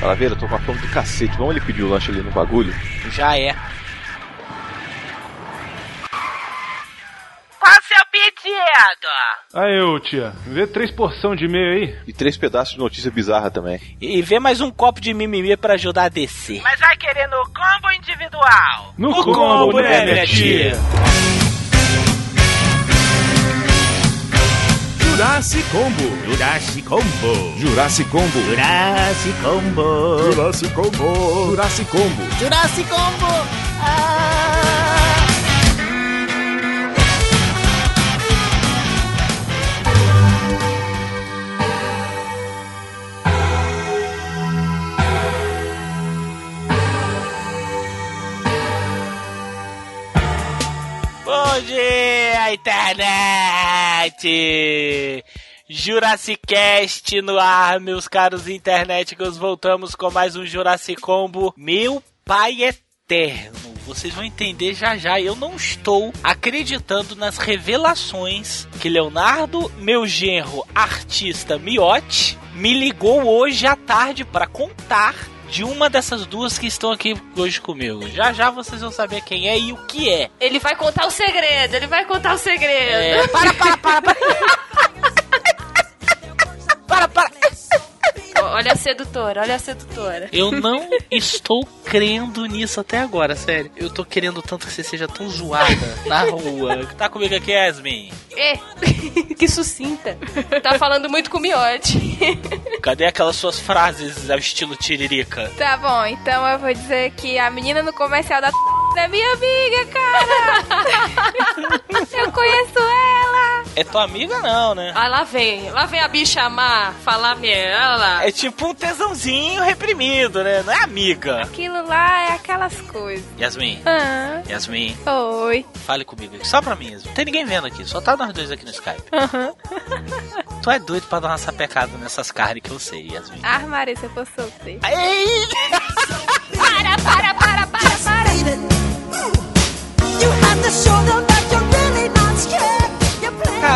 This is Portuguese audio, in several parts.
Calaveira, eu tô com a fome do cacete. Vamos ele pedir o lanche ali no bagulho? Já é. Qual o seu pedido? Aí, ô tia, vê três porção de meio aí. E três pedaços de notícia bizarra também. E vê mais um copo de mimimi pra ajudar a descer. Mas vai querer no combo individual? No, No combo, né, minha tia? Jurassic Combo. Jurassic Combo. Jurassic Combo. Jurassic Combo. Jurassic Combo. Jurassic Combo. Jurassic Combo. Ah! Bom dia, internet! Jurassic Cast no ar, meus caros internéticos. Voltamos com mais um Jurassic Combo. Meu pai eterno. Vocês vão entender já já. Eu não estou acreditando nas revelações que Leonardo, meu genro artista Miotti, me ligou hoje à tarde para contar de uma dessas duas que estão aqui hoje comigo. Já já vocês vão saber quem é e o que é. Ele vai contar o segredo, ele vai contar o segredo. É, para, para, para, para. para, para. Olha a sedutora, olha a sedutora. Eu não estou crendo nisso até agora, sério. Eu tô querendo tanto que você seja tão zoada na rua. Tá comigo aqui, Yasmin? É, que sucinta. Tá falando muito com o miote. Cadê aquelas suas frases ao estilo tiririca? Tá bom, então eu vou dizer que a menina no comercial da é minha amiga, cara! eu conheço ela! É tua amiga não, né? Ah, lá vem, lá vem a bicha amar, falar lá. É tipo um tesãozinho reprimido, né? Não é amiga. Aquilo lá é aquelas coisas. Yasmin, Ah, Yasmin, oi. fale comigo aqui, só pra mim mesmo. Não tem ninguém vendo aqui, só tá nós dois aqui no Skype. Aham. Tu é doido pra dar uma sapecada nessas carnes que eu sei, Yasmin. Ah, Maria, se eu fosse solteiro. Ei! Para, para, para, para, para!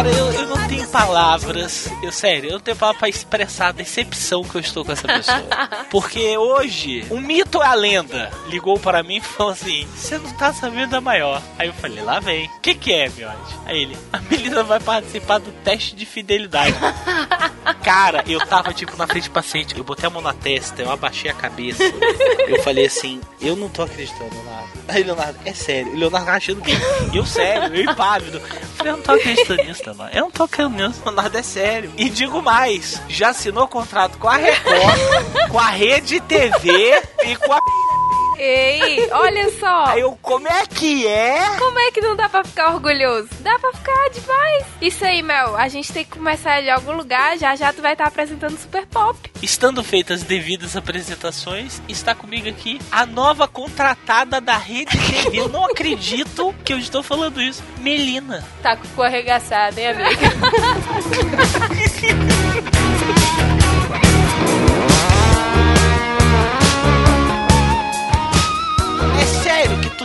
Cara, eu, eu não tenho palavras. Eu, sério, eu não tenho palavras pra expressar a decepção que eu estou com essa pessoa. Porque hoje, um mito é a lenda. Ligou para mim e falou assim: Você não tá sabendo a maior. Aí eu falei: Lá vem. O que, que é, Miote? Aí ele: A Melina vai participar do teste de fidelidade. Cara, eu tava tipo na frente do paciente. Eu botei a mão na testa, eu abaixei a cabeça. Eu falei assim: Eu não tô acreditando, Leonardo. Aí, Leonardo, é sério. O Leonardo achando que. Eu sério, eu impávido. Eu falei: Eu não tô acreditando nisso, Leonardo. Eu não tô acreditando nisso, Leonardo, é sério. E digo mais: já assinou contrato com a Record, com a Rede TV e com a. Ei, olha só! Aí eu, como é que é? Como é que não dá pra ficar orgulhoso? Dá pra ficar demais! Isso aí, Mel, a gente tem que começar de algum lugar, já já tu vai estar apresentando Super Pop. Estando feitas as devidas apresentações, está comigo aqui a nova contratada da Rede TV. Eu não acredito que eu estou falando isso. Melina. Tá com o cu arregaçado, hein, amiga?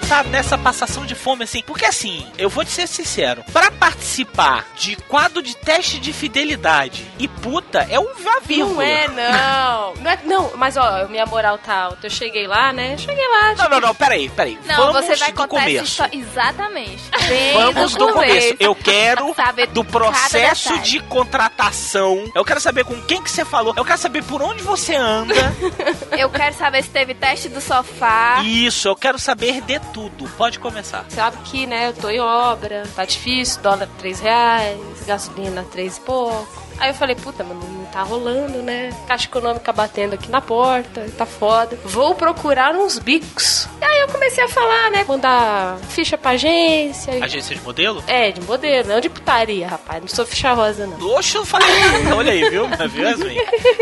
tá nessa passação de fome assim? Porque assim, eu vou te ser sincero, pra participar de quadro de teste de fidelidade e puta é um vá Não é, não. Não, é, não, mas ó, minha moral tá alta. Eu cheguei lá, né? Cheguei lá. Não, não, não, peraí, peraí. Não, Vamos você vai do contar começo. Exatamente. Bem Vamos do começo. Eu quero Saber do cada processo de contratação. Eu quero saber com quem que você falou. Eu quero saber por onde você anda. Eu quero saber se teve teste do sofá. Isso, eu quero saber de tudo. Pode começar. Sabe que, né, eu tô em obra, tá difícil, dólar 3 reais, gasolina 3 e pouco. Aí eu falei, puta, mano, tá rolando, né? Caixa econômica batendo aqui na porta, tá foda. Vou procurar uns bicos. E aí eu comecei a falar, né? Mandar ficha pra agência. Agência de modelo? É, de modelo, não de putaria, rapaz. Não sou ficha rosa, não. Oxe, eu falei. Olha aí, viu? Viu, Yasmin?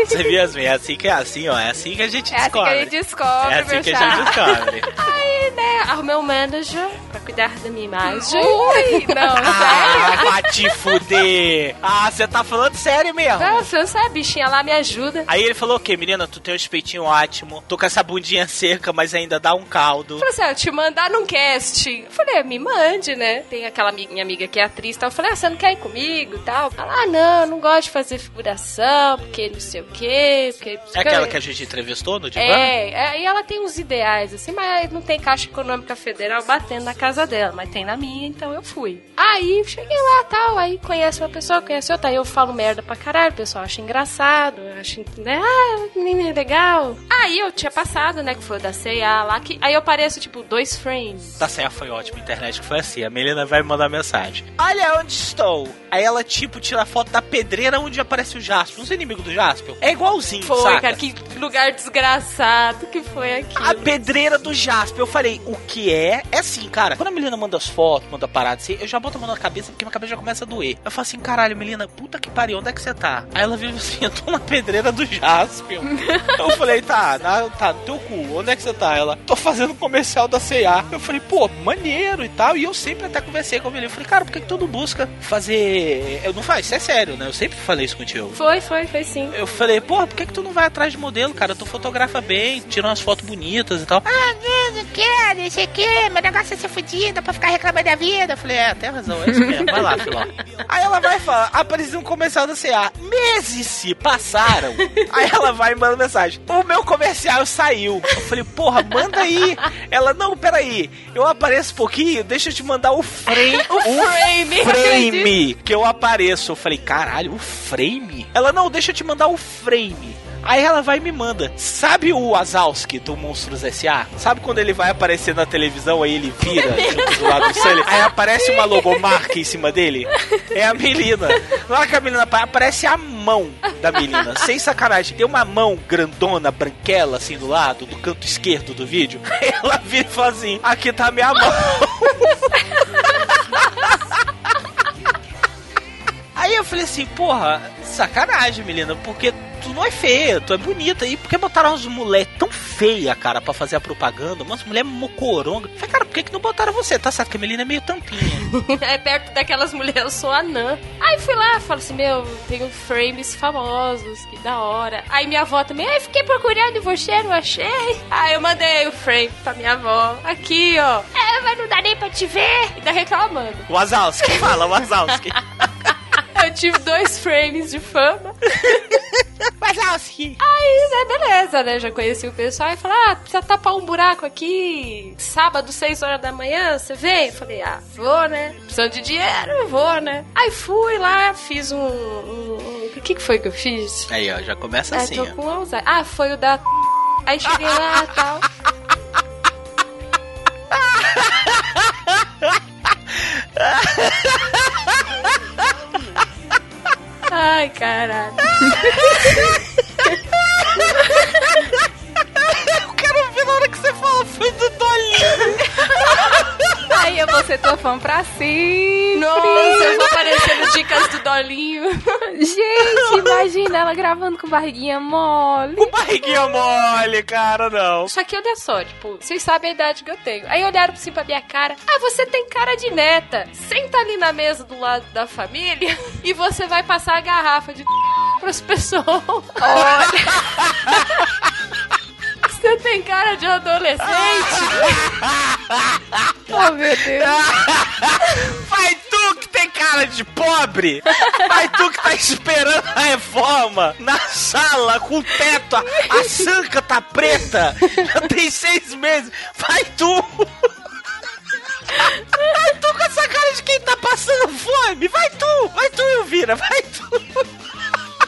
Você viu, Yasmin? É assim que é assim, ó. É assim que a gente É assim que descobre. a gente descobre, é assim que a chapa. gente descobre. Aí, né, arrumei um manager pra cuidar da minha imagem. Ui, não, sério? Ah, vai te fuder. Ah, você tá falando sério mesmo. Você não sabe, a bichinha lá me ajuda. Aí ele falou o quê, menina? Tu tem um peitinho ótimo, tô com essa bundinha seca, mas ainda dá um caldo. Falei assim, ah, te mandar num casting. Eu falei, me mande, né? Tem aquela minha amiga que é atriz, tal. Eu falei, ah, você não quer ir comigo e tal? Ela, ah, não, não gosto de fazer figuração, porque não sei o quê, porque... É aquela que a gente entrevistou no divã? É, é, e ela tem uns ideais, assim, mas não tem Caixa Econômica Federal batendo na casa dela, mas tem na minha, então eu fui. Aí cheguei lá tal, aí conhece uma pessoa, conhece outra, aí eu falo merda pra caralho, o pessoal acha engraçado, acha, né, ah, menina é legal. Aí eu tinha passado, né, que foi o da C&A lá, que, aí eu apareço, tipo, dois frames. Da Serra foi ótimo, a internet que foi assim. A Melina vai me mandar mensagem. Olha onde estou. Aí ela, tipo, tira a foto da pedreira onde aparece o Jasper. Não sei inimigo do Jasper. É igualzinho, Foi, saca? cara, que lugar desgraçado que foi aquilo. A pedreira do Jasper. Eu falei, o que é? É assim, cara. Quando a Melina manda as fotos, manda paradas assim, eu já boto a mão na cabeça porque minha cabeça já começa a doer. Eu falo assim, caralho, Melina, puta que pariu, onde é que você tá? Aí ela assim, eu tô na pedreira do Jasper. eu falei, tá, na, tá, no teu cu, onde é que você tá? Ela, tô fazendo um comercial da C&A. Eu falei, pô, maneiro e tal. E eu sempre até conversei com Melina. Eu falei, cara, por que, que todo busca fazer. Eu não faz, isso é sério, né? Eu sempre falei isso contigo. Foi, foi, foi sim. Eu falei, porra, por que, que tu não vai atrás de modelo, cara? Tu fotografa bem, tira umas fotos bonitas e tal. Ah, não, não quero, não sei o que, meu negócio é ser fodida pra ficar reclamando da vida. Eu falei, é, tem razão, é isso mesmo, vai lá, filó. Aí ela vai falar, apareceu um comercial da CA. Meses se passaram. Aí ela vai e manda mensagem. O meu comercial saiu. Eu falei, porra, manda aí. Ela, não, peraí. Eu apareço um pouquinho, deixa eu te mandar o frame. O frame, frame que eu apareço. Eu falei, caralho, o frame? Ela, não, deixa eu te mandar o frame. Aí ela vai e me manda. Sabe o Wazowski do Monstros S.A.? Sabe quando ele vai aparecer na televisão, aí ele vira do lado do Sully? Aí aparece uma logomarca em cima dele? É a Melina. Na hora que a menina apare- aparece a mão da menina. Sem sacanagem. Tem uma mão grandona, branquela, assim, do lado, do canto esquerdo do vídeo. Ela vira e fala assim, aqui tá a minha mão. Aí eu falei assim, porra, sacanagem, menina, porque tu não é feia, tu é bonita. E por que botaram umas mulher tão feia, cara, pra fazer a propaganda? Umas mulher mocoronga. Falei, cara, por que, que não botaram você? Tá certo que a Melina é meio tampinha. é perto daquelas mulheres, eu sou anã. Aí fui lá, falo assim, meu, tenho frames famosos, que da hora. Aí minha avó também, aí fiquei procurando e você não achei. Aí eu mandei o frame pra minha avó. Aqui, ó. É, mas não dá nem pra te ver. E tá reclamando. Wazowski, fala, Wazowski. Eu tive dois frames de fama. Wazowski. Aí, né, beleza, né? Já conheci o pessoal e falei, ah, precisa tapar um buraco aqui. Sábado, 6 horas da manhã, você vem? Eu falei, ah, vou, né? Precisando de dinheiro, vou, né? Aí fui lá, fiz um. um- O que, que foi que eu fiz? Aí, ó, já começa Ah, assim, tô ó. com Alzheimer. Ah, foi o da. Aí cheguei lá e tal. Ai, caralho. Eu quero ver na hora que você fala, foi do. Ser tua fã pra sempre. Nossa, eu vou aparecendo dicas do Dolinho. Gente, imagina ela gravando com barriguinha mole. Com barriguinha mole, cara, não. Só que olha só, tipo, vocês sabem a idade que eu tenho. Aí olharam assim pra minha cara. Ah, você tem cara de neta. Senta ali na mesa do lado da família e você vai passar a garrafa de pras pessoas. Olha. Você tem cara de adolescente. Oh, meu Deus. Vai tu que tem cara de pobre! Vai tu que tá esperando a reforma na sala com o teto, a, a sanca tá preta! Já tem seis meses! Vai tu! Vai tu com essa cara de quem tá passando fome! Vai tu! Vai tu, Elvira! Vai tu!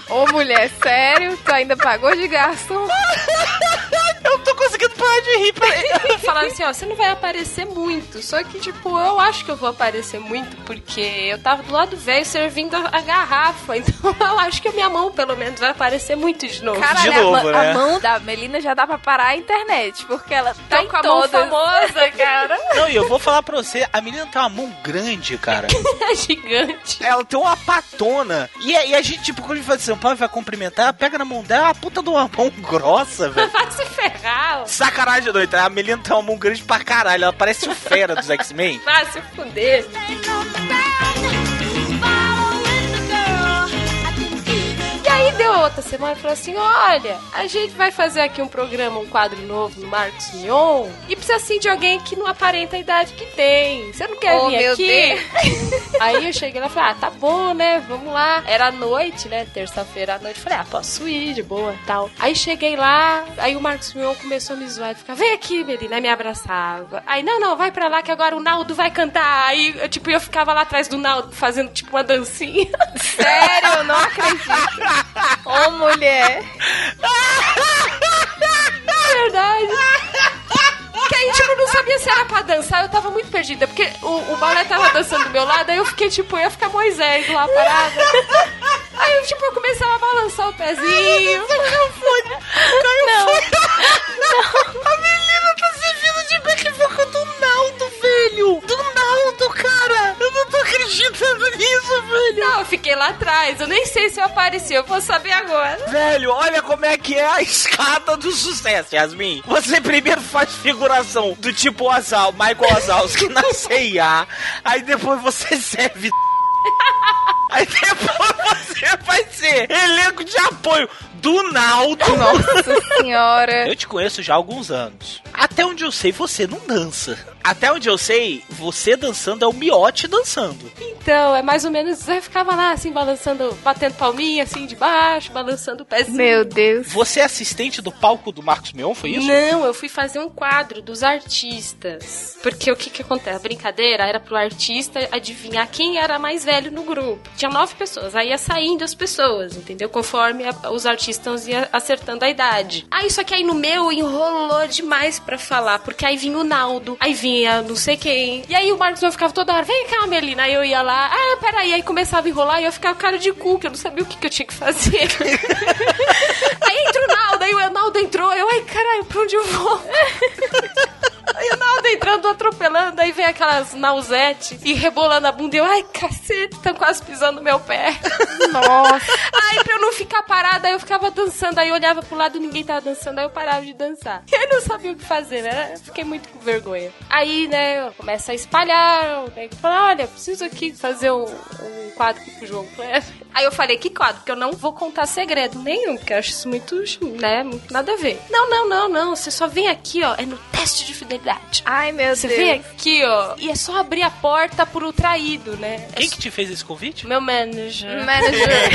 Ô, mulher, sério? Tu ainda pagou de gasto? Eu não tô conseguindo parar de rir. Peraí. Falaram assim, ó, você não vai aparecer muito. Só que, tipo, eu acho que eu vou aparecer muito, porque eu tava do lado velho servindo a, a garrafa. Então eu acho que a minha mão, pelo menos, vai aparecer muito de novo. Caralho, De novo, a, né? a mão da Melina já dá pra parar a internet, porque ela tá em com a mão famosa, cara. Não, e eu vou falar pra você, a menina tem uma mão grande, cara. É gigante. Ela tem uma patona. E, a- e a gente, tipo, quando a gente vai de São Paulo e vai cumprimentar, ela pega na mão dela a puta de uma mão grossa, velho. Vai se ferrar. Sacanagem doido. A Melina tem uma mão grande pra caralho. Ela parece o Fera dos X-Men. Vai se fuder. Outra semana e falou assim: olha, a gente vai fazer aqui um programa, um quadro novo no Marcos Mion e precisa assim de alguém que não aparenta a idade que tem. Você não quer Oh, vir aqui? Aí eu cheguei lá e falei, ah, tá bom, né? Vamos lá. Era noite, né? Terça-feira à noite. Falei, ah, posso ir de boa tal. Aí cheguei lá, aí o Marcos Mion começou a me zoar. Ele ficava, vem aqui, Melina, aí me abraçava. Aí, não, não, vai pra lá que agora o Naldo vai cantar. Aí, eu, tipo, eu ficava lá atrás do Naldo fazendo, tipo, uma dancinha. Sério, eu não acredito. Ô, mulher. É verdade. Que aí, tipo, eu não sabia se era pra dançar, eu tava muito perdida, porque o, o balé tava dançando do meu lado, aí eu fiquei, tipo, eu ia ficar Moisés lá parada. Aí, eu, tipo, eu começava a balançar o pezinho. Não foi. Não. A menina tá servindo de backvocal do Naldo, velho! Do Naldo, cara! Eu não tô acreditando nisso, velho! Não, eu fiquei lá atrás, eu nem sei se eu apareci, eu vou saber agora. Velho, olha como é que é a escada do sucesso, Yasmin. Você primeiro faz figuração do tipo Azal, Michael Wazowski na CIA, aí depois você serve Aí depois você vai ser elenco de apoio do Naldo. Nossa senhora. Eu te conheço já há alguns anos. Até onde eu sei, você não dança. Até onde eu sei, você dançando é o miote dançando. Então, é mais ou menos, eu ficava lá, assim, balançando, batendo palminha, assim, de baixo, balançando o pezinho. Meu Deus. Você é assistente do palco do Marcos Mion, foi isso? Não, eu fui fazer um quadro dos artistas. Porque o que que acontece? A brincadeira era pro artista adivinhar quem era mais velho no grupo. Tinha nove pessoas, aí ia saindo as pessoas, entendeu? Conforme a- os artistas iam acertando a idade. Aí, só que aí no meu enrolou demais pra falar, porque aí vinha o Naldo, aí vinha não sei quem. E aí o Marcos eu ficava toda hora, vem cá, Melina. Aí eu ia lá, ah, peraí. Aí começava a enrolar e eu ficava com cara de cu, que eu não sabia o que, que eu tinha que fazer. aí entra o Naldo, aí o Naldo entrou, eu, ai caralho, pra onde eu vou? Aí o Naldo entrando, atropelando, aí vem aquelas nausete e rebolando a bunda. E eu, ai, cacete, estão quase pisando no meu pé. Nossa. Aí pra eu não ficar parada, aí eu ficava dançando. Aí eu olhava pro lado, ninguém tava dançando, aí eu parava de dançar. E aí não sabia o que fazer, né? Fiquei muito com vergonha. Aí, né, começa a espalhar. O nego fala, olha, preciso aqui fazer um, um quadro aqui pro João Kleber. Aí eu falei, que quadro? Porque eu não vou contar segredo nenhum, porque eu acho isso muito, né, muito nada a ver. Não, não, não, não. Você só vem aqui, ó, é no teste de fidelidade. Ai, meu Você Deus. vem aqui, ó, e é só abrir a porta pro traído, né? É Quem que te fez esse convite? meu manager. Manager.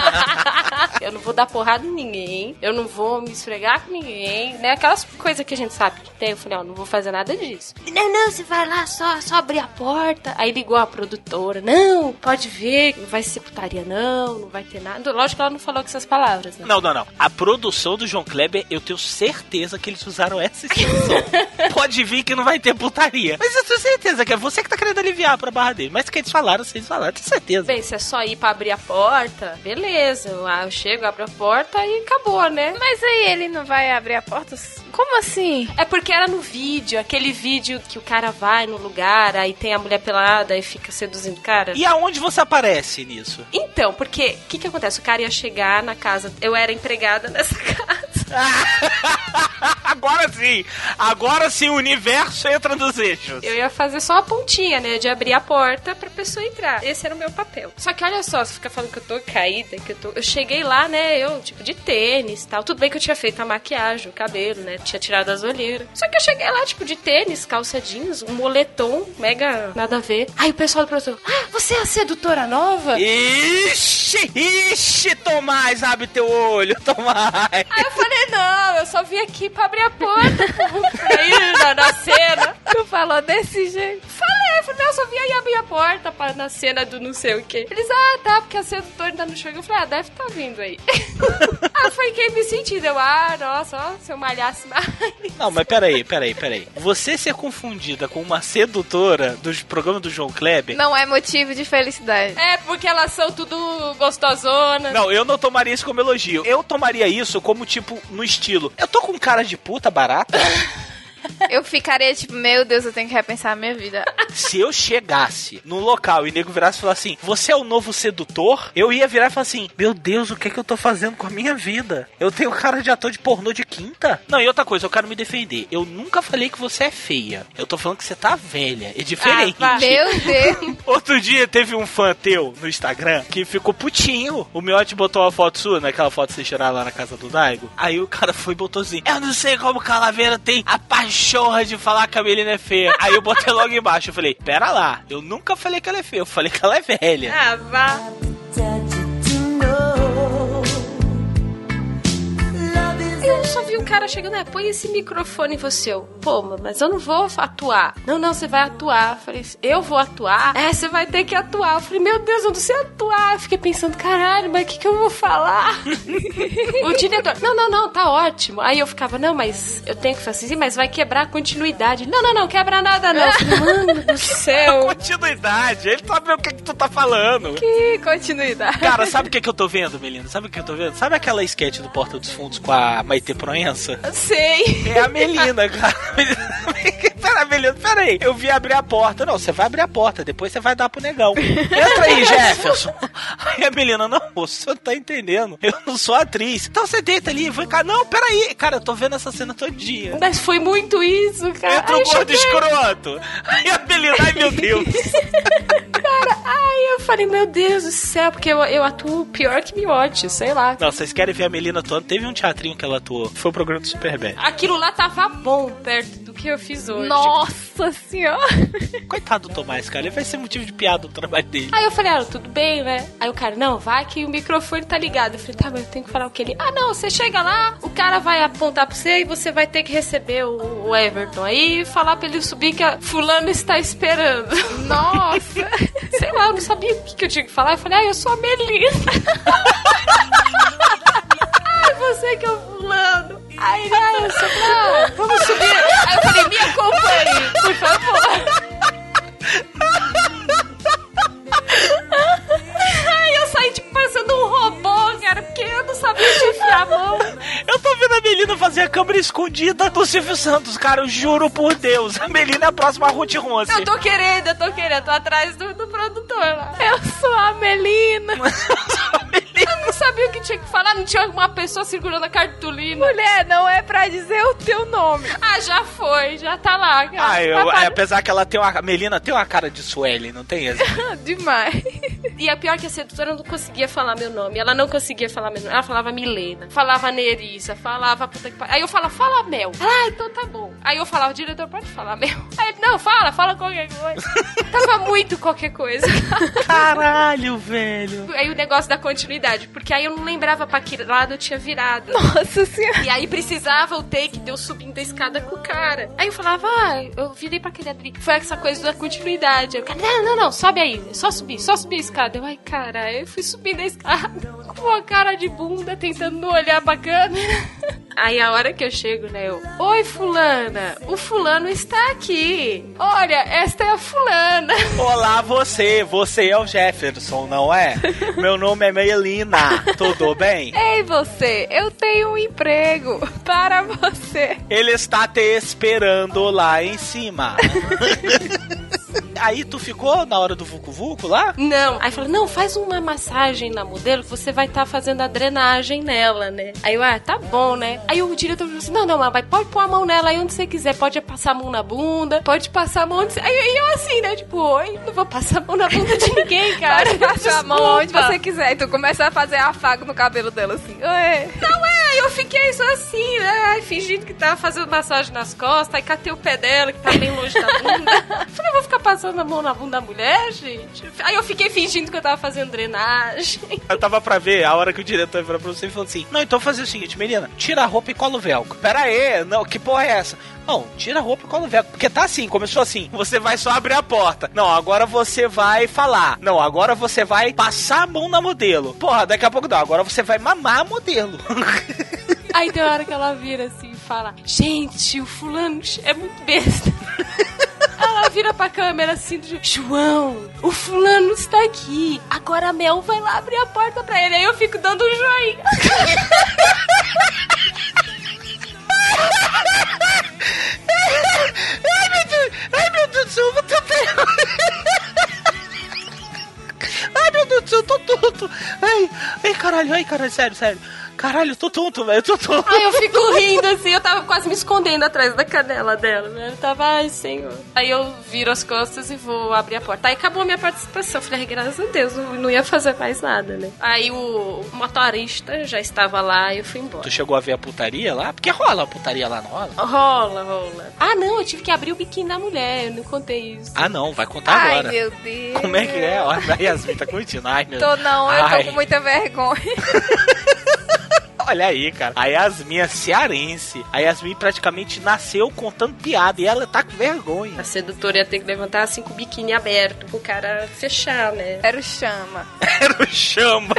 eu não vou dar porrada em ninguém. Eu não vou me esfregar com ninguém. Né? Aquelas coisas que a gente sabe que tem. Eu falei, ó, não vou fazer nada disso. Não, não, você vai lá, só, só abrir a porta. Aí ligou a produtora. Não, pode ver, não vai ser putaria, não, não vai ter nada. Lógico que ela não falou com essas palavras, né? Não, não, não. A produção do João Kleber, eu tenho certeza que eles usaram essa expressão. Pode vir que não vai ter putaria. Mas eu tenho certeza que é você que tá querendo aliviar pra barra dele. Mas que eles falaram, vocês falaram, tenho certeza. Bem, se é só ir pra abrir a porta, beleza. Ah, eu chego, abro a porta e acabou, né? Mas aí ele não vai abrir a porta? Como assim? É porque era no vídeo, aquele vídeo que o cara vai no lugar, aí tem a mulher pelada e fica seduzindo o cara. E aonde você aparece nisso? Então, porque o que que acontece? O cara ia chegar na casa, eu era empregada nessa casa. Agora sim! Agora sim o universo entra nos eixos. Eu ia fazer só a pontinha, né? De abrir a porta pra pessoa entrar. Esse era o meu papel. Só que olha só, você fica falando que eu tô caída, que eu tô. Eu cheguei lá, né? Eu, tipo, de tênis e tal. Tudo bem que eu tinha feito a maquiagem, o cabelo, né? Tinha tirado as olheiras. Só que eu cheguei lá, tipo, de tênis, calça jeans, um moletom, mega nada a ver. Aí o pessoal do produtor, ah, você é a sedutora nova? Ixi, ixi, Tomás, abre teu olho, Tomás. Aí eu falei, não, eu só vim aqui pra abrir a porta pra ir na, na cena. Tu falou desse jeito. Falei, falei, não, eu só vim aí abrir a porta pra, na cena do não sei o quê. Eles, ah, tá, porque a sedutora ainda não chegou. Eu falei, ah, deve tá vindo aí. ah, foi quem me sentindo. Eu, ah, nossa, ó, se eu malhasse mais. Não, mas peraí, peraí, peraí. Você ser confundida com uma sedutora dos programas do João Kleber. Não é motivo de felicidade. É, porque elas são tudo gostosonas. Não, eu não tomaria isso como elogio. Eu tomaria isso como, tipo, no estilo. Eu tô com cara de puta barata. Eu ficaria tipo, meu Deus, eu tenho que repensar a minha vida. Se eu chegasse num local e o nego virasse e falasse assim, você é o novo sedutor? Eu ia virar e falar assim, meu Deus, o que é que eu tô fazendo com a minha vida? Eu tenho cara de ator de pornô de quinta? Não, e outra coisa, eu quero me defender. Eu nunca falei que você é feia. Eu tô falando que você tá velha. É diferente. Ah. Meu Deus. Outro dia teve um fã teu no Instagram que ficou putinho. O Miotti botou uma foto sua, naquela foto que você tirar lá na casa do Daigo. Aí o cara foi e botou assim: Eu não sei como Calaveira tem a pachorra de falar que a Melina é feia. Aí eu botei logo embaixo. Eu falei: Pera lá, eu nunca falei que ela é feia. Eu falei que ela é velha. Ah, vá. Eu só vi um cara chegando, é, põe esse microfone em você. Eu, Pô, mas eu não vou atuar. Não, não, você vai atuar. Eu falei, eu vou atuar? É, você vai ter que atuar. Eu falei, meu Deus, eu não sei atuar. Eu fiquei pensando, caralho, mas o que, que eu vou falar? o diretor, não, não, não, tá ótimo. Aí eu ficava, não, mas eu tenho que fazer assim, mas vai quebrar a continuidade. Não, não, não, quebra nada não. Eu falei, Mano do céu. Continuidade, ele sabe o que, que tu tá falando. que continuidade. Cara, sabe o que, que eu tô vendo, Melina? Sabe o que eu tô vendo? Sabe aquela sketch do Porta dos Fundos com a Maite Proença? Sei. É a Melina, cara. Pera, Melina, pera aí. Eu vi abrir a porta. Não, você vai abrir a porta, depois você vai dar pro negão. Entra aí, Jefferson. Aí a Melina, não, você não tá entendendo. Eu não sou atriz. Então você deita ali, vai cá. Não, pera aí. Cara, eu tô vendo essa cena todo dia. Mas foi muito isso, cara. Entra o gordo escroto. Aí a Melina, ai meu Deus. Cara, ai, eu falei, meu Deus do céu, porque eu, eu atuo pior que miote, sei lá. Não, vocês querem ver a Melina atuando? Teve um teatrinho que ela atuou. Foi o programa do Superbad. Aquilo lá tava bom perto do que eu fiz hoje. Nossa senhora. Coitado do Tomás, cara. Ele vai ser motivo de piada no trabalho dele. Aí eu falei, ah, tudo bem, né? Aí o cara, não, vai que o microfone tá ligado. Eu falei, tá, mas eu tenho que falar o que ele. Ah, não, você chega lá, o cara vai apontar pra você e você vai ter que receber o, o Everton aí e falar pra ele subir que a fulano está esperando. Nossa. Sei lá, eu não sabia o que, que eu tinha que falar. Eu falei, ah, eu sou a Melina. Ai, você que é o fulano. Aí ele, ah, eu sou vamos subir. Aí eu falei, me acompanhe, por favor. Ai, eu saí tipo parecendo um robô, cara, porque eu não sabia onde enfiar a mão. Eu tô vendo a Melina fazer a câmera escondida do Silvio Santos, cara. Eu juro por Deus. A Melina é a próxima Ruth Ronce. Eu tô querendo, eu tô querendo, eu tô atrás do, do produtor lá. Eu sou a Melina. Eu não sabia o que tinha que falar, não tinha uma pessoa segurando a cartolina. Mulher, não é pra dizer o teu nome. Ah, já foi, já tá lá. cara. Ah, eu, Papai- é, apesar que ela tem uma. A Melina tem uma cara de Sueli, não tem? Assim? Demais. E a pior que a sedutora não conseguia falar meu nome. Ela não conseguia falar meu nome. Ela falava Milena, falava Nerissa, falava puta que pariu. Aí eu falava, fala Mel. Ah, então tá bom. Aí eu falava, diretor, pode falar Mel. Aí ele, não, fala, fala qualquer coisa. Tava muito qualquer coisa. Caralho, velho. Aí o negócio da continuidade, porque aí eu não lembrava pra que lado eu tinha virado. Nossa senhora. E aí precisava o take de eu subindo a escada com o cara. Aí eu falava, ah, eu virei pra aquele atriz. Foi essa coisa da continuidade. Cara, não, não, não, sobe aí. Só subir, só subir a escada. Eu, ai, cara, eu fui subindo a escada com uma cara de bunda, tentando olhar pra câmera. Aí a hora que eu chego, né, eu, oi, fulana, o fulano está aqui. Olha, esta é a fulana. Olá, você. Você é o Jefferson, não é? Meu nome é Melina. Tudo bem? Ei, você, eu tenho um emprego para você. Ele está te esperando lá em cima. Aí tu ficou na hora do Vucu Vucu lá? Não. Aí falou, não, faz uma massagem na modelo que você vai estar fazendo a drenagem nela, né? Aí eu, ah, tá bom, né? Aí o diretor falou assim, não, não, mas vai, pode pôr a mão nela aí onde você quiser. Pode passar a mão na bunda, pode passar a mão onde você... Aí eu, eu assim, né? Tipo, oi, não vou passar a mão na bunda de ninguém, cara. Pode passar a mão onde você quiser. E tu começa a fazer afago no cabelo dela assim. Oi. Não é, eu fiquei só assim, né? Ai, fingindo que tava fazendo massagem nas costas, aí catei o pé dela, que tá bem longe da bunda. Falei, eu vou ficar passando a mão na bunda da mulher, gente? Aí eu fiquei fingindo que eu tava fazendo drenagem. Eu tava pra ver a hora que o diretor virou pra você e falou assim: Não, então faz o seguinte, menina, tira a roupa e cola o velcro. Pera aí, não, que porra é essa? Não, tira a roupa e cola o velcro. Porque tá assim, começou assim. Você vai só abrir a porta. Não, agora você vai falar. Não, agora você vai passar a mão na modelo. Porra, daqui a pouco não, agora você vai mamar a modelo. Aí tem hora que ela vira assim e fala: Gente, o fulano é muito besta. Ela vira pra câmera assim, João, o fulano está aqui. Agora a Mel vai lá abrir a porta pra ele. Aí eu fico dando um joinha. ai, meu Deus, ai, meu Deus do céu, eu vou Ai, meu Deus do céu, eu tô tonto. Ai, ai, caralho, ai, caralho, sério, sério. Caralho, eu tô tonto, velho, eu tô tonto. Aí eu fico rindo assim, eu tava quase me escondendo atrás da canela dela, né? Eu tava, ai, senhor. Aí eu viro as costas e vou abrir a porta. Aí acabou a minha participação. Eu falei, ai, graças a Deus, não não ia fazer mais nada, né? Aí o motorista já estava lá e eu fui embora. Tu chegou a ver a putaria lá? Porque rola a putaria lá, não rola? Rola, rola. Ah, não, eu tive que abrir o biquíni da mulher, eu não contei isso. Ah, não, vai contar Ai, agora. meu Deus. Como é que é? Olha, a Yasmin tá curtindo. Ai, meu Tô não, eu Ai. tô com muita vergonha. Olha aí, cara. A Yasmin é cearense. A Yasmin praticamente nasceu contando piada e ela tá com vergonha. A sedutora ia ter que levantar assim com o biquíni aberto pro cara fechar, né? Era o chama. Era o chama.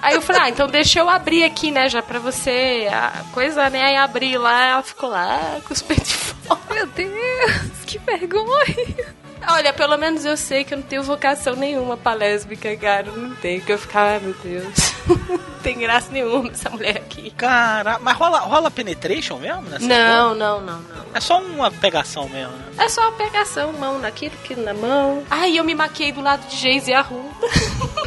Aí eu falei, ah, então deixa eu abrir aqui, né, já pra você a coisa, né? Aí abri lá, ela ficou lá com os peitos de fora. Meu Deus, que vergonha. Olha, pelo menos eu sei que eu não tenho vocação nenhuma pra lésbica, cara. Não tem. Que eu ficava, ai meu Deus. Não tem graça nenhuma essa mulher aqui. Cara, mas rola, rola penetration mesmo nessa Não, não, não, não. É só uma pegação mesmo, né? É só a pegação, mão naquilo, aquilo na mão. Ai, eu me maquiei do lado de Geise e Arruda.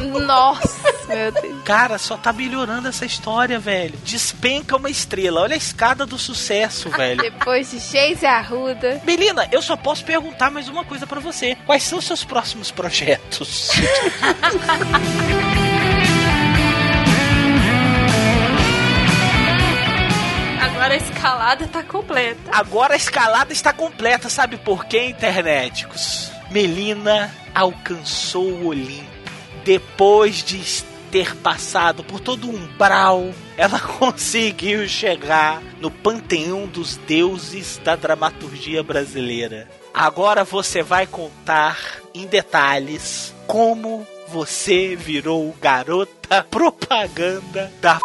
Nossa, meu Deus. Cara, só tá melhorando essa história, velho. Despenca uma estrela. Olha a escada do sucesso, velho. Depois de Geise Arruda. Melina, eu só posso perguntar mais uma coisa pra você. Quais são os seus próximos projetos? Agora a escalada tá completa. Agora a escalada está completa, sabe por quê, internéticos? Melina alcançou o Olimpo. Depois de ter passado por todo o umbral, ela conseguiu chegar no panteão dos deuses da dramaturgia brasileira. Agora você vai contar em detalhes como você virou garota propaganda da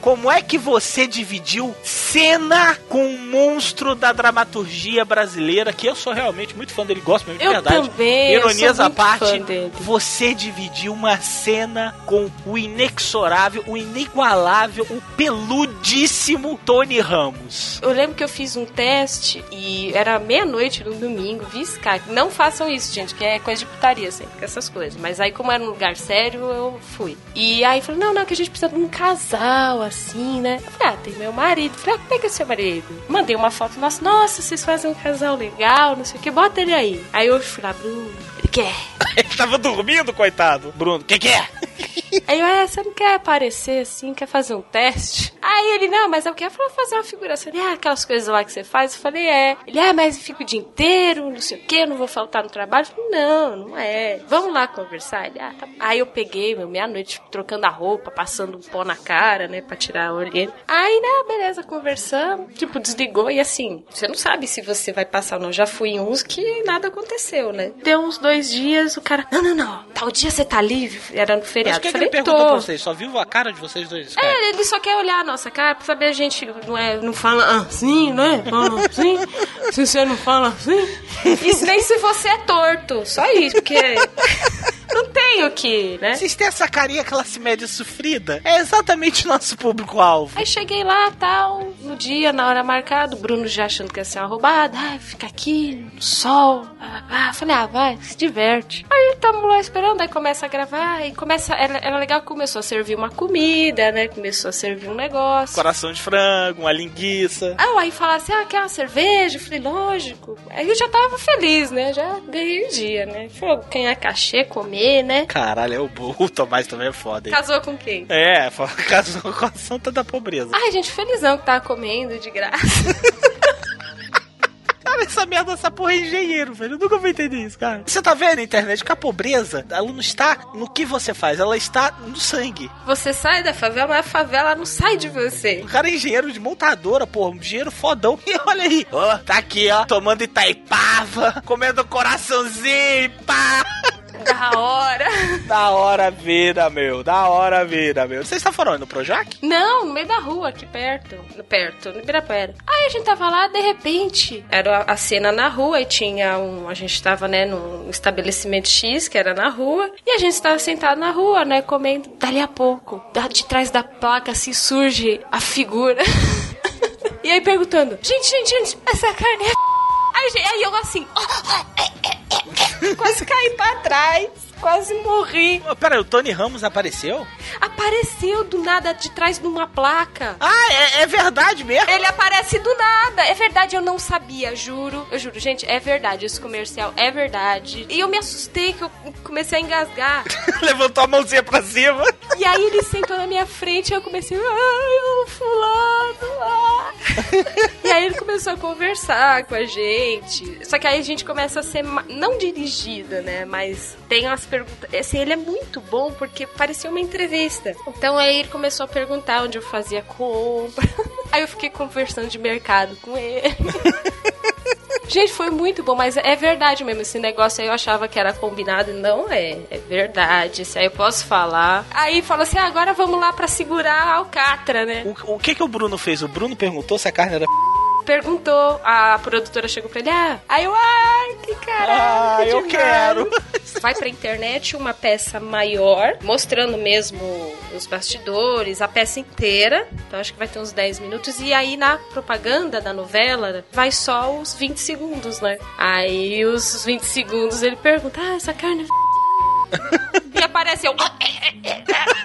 como é que você dividiu cena com um monstro da dramaturgia brasileira, que eu sou realmente muito fã dele, gosto mesmo de Eu verdade. também, eu Ironias à parte, fã dele. você dividiu uma cena com o inexorável, o inigualável, o peludíssimo Tony Ramos. Eu lembro que eu fiz um teste e era meia-noite no domingo, vi Skype. Não façam isso, gente, que é coisa de putaria sempre, com essas coisas. Mas aí, como era um lugar sério, eu fui. E aí falei, não, não, que a gente precisa de um casal, assim, né? Eu falei, ah, tem meu marido. Eu falei, ah, como é é seu marido? Mandei uma foto, nossa, nossa, vocês fazem um casal legal, não sei o que, bota ele aí. Aí eu fui lá, Bruno, ele quer. Ele tava dormindo, coitado. Bruno, o que, que é? Aí eu, é, você não quer aparecer assim, quer fazer um teste? Aí ele, não, mas eu quero fazer uma figuração. Ele, ah, aquelas coisas lá que você faz? Eu falei, é. Ele, ah, mas eu fico o dia inteiro, não sei o quê, não vou faltar no trabalho. Eu falei, não, não é. Vamos lá conversar? Ele, ah, tá. Aí eu peguei, meu, meia-noite, trocando a roupa, passando um pó na cara, né, pra tirar a olheira. Aí, né, beleza, conversamos. Tipo, desligou e assim, você não sabe se você vai passar ou não. Já fui em uns que nada aconteceu, né? Deu uns dois dias, o cara, não, não, não, tal dia você tá livre? Era no feriado. Ele perguntou tô. pra vocês? Só viu a cara de vocês dois? Cara? É, ele só quer olhar a nossa cara pra saber a gente não, é, não fala assim, né? Fala assim. se você não fala assim. E nem se você é torto. Só isso, porque. Não tem o que, né? Vocês têm essa carinha classe média sofrida? É exatamente o nosso público-alvo. Aí cheguei lá, tal, no dia, na hora marcada, o Bruno já achando que ia ser uma roubada, ai, fica aqui, no sol, ah, ah, falei, ah, vai, se diverte. Aí tamo lá esperando, aí começa a gravar, e começa, era, era legal que começou a servir uma comida, né, começou a servir um negócio. Coração de frango, uma linguiça. Ah, aí fala assim, ah, quer uma cerveja? Eu falei, lógico. Aí eu já tava feliz, né? Já ganhei o dia, né? Falei, ganhar cachê, comer, né? Caralho, é o, o Tomás também é foda, hein? Casou com quem? É, casou com a santa da pobreza. Ai, gente, felizão que tava comendo de graça. Cara, essa merda, essa porra é engenheiro, velho. Eu nunca vou entender isso, cara. Você tá vendo na internet que a pobreza, ela não está no que você faz, ela está no sangue. Você sai da favela, mas a favela não sai de você. O cara é engenheiro de montadora, porra, um engenheiro fodão. E olha aí, ó, tá aqui, ó, tomando Itaipava, comendo coraçãozinho, pá. Da hora. Da hora a vida, meu. Da hora a vida, meu. Vocês estão falando no Projac? Não, no meio da rua, aqui perto. Perto, no Ibirapuera. Aí a gente tava lá, de repente, era a cena na rua e tinha um. A gente tava, né, num estabelecimento X, que era na rua, e a gente estava sentado na rua, né, comendo. Dali a pouco, de trás da placa, assim, surge a figura. e aí perguntando: gente, gente, gente, essa carne é. Aí, aí eu assim, quase caí pra trás. Quase morri. Pera, o Tony Ramos apareceu? Apareceu do nada de trás de uma placa. Ah, é, é verdade mesmo? Ele aparece do nada. É verdade, eu não sabia, juro. Eu juro, gente, é verdade. Esse comercial é verdade. E eu me assustei que eu comecei a engasgar. Levantou a mãozinha pra cima. E aí ele sentou na minha frente e eu comecei, ai, o fulano. ah." e aí ele começou a conversar com a gente. Só que aí a gente começa a ser não dirigida, né? Mas tem umas perguntas. Assim, ele é muito bom porque parecia uma entrevista. Então aí ele começou a perguntar onde eu fazia compra. Aí eu fiquei conversando de mercado com ele. Gente, foi muito bom, mas é verdade mesmo. Esse negócio aí eu achava que era combinado. Não é. É verdade. Isso aí eu posso falar. Aí falou assim: ah, agora vamos lá pra segurar a alcatra, né? O, o que que o Bruno fez? O Bruno perguntou se a carne era... Perguntou, a produtora chegou pra ele: ah, aí eu, ai, que caraca. Ah, eu demais." quero. Vai pra internet uma peça maior, mostrando mesmo os bastidores, a peça inteira. Então acho que vai ter uns 10 minutos. E aí na propaganda da novela vai só os 20 segundos, né? Aí os 20 segundos ele pergunta: Ah, essa carne. é e apareceu.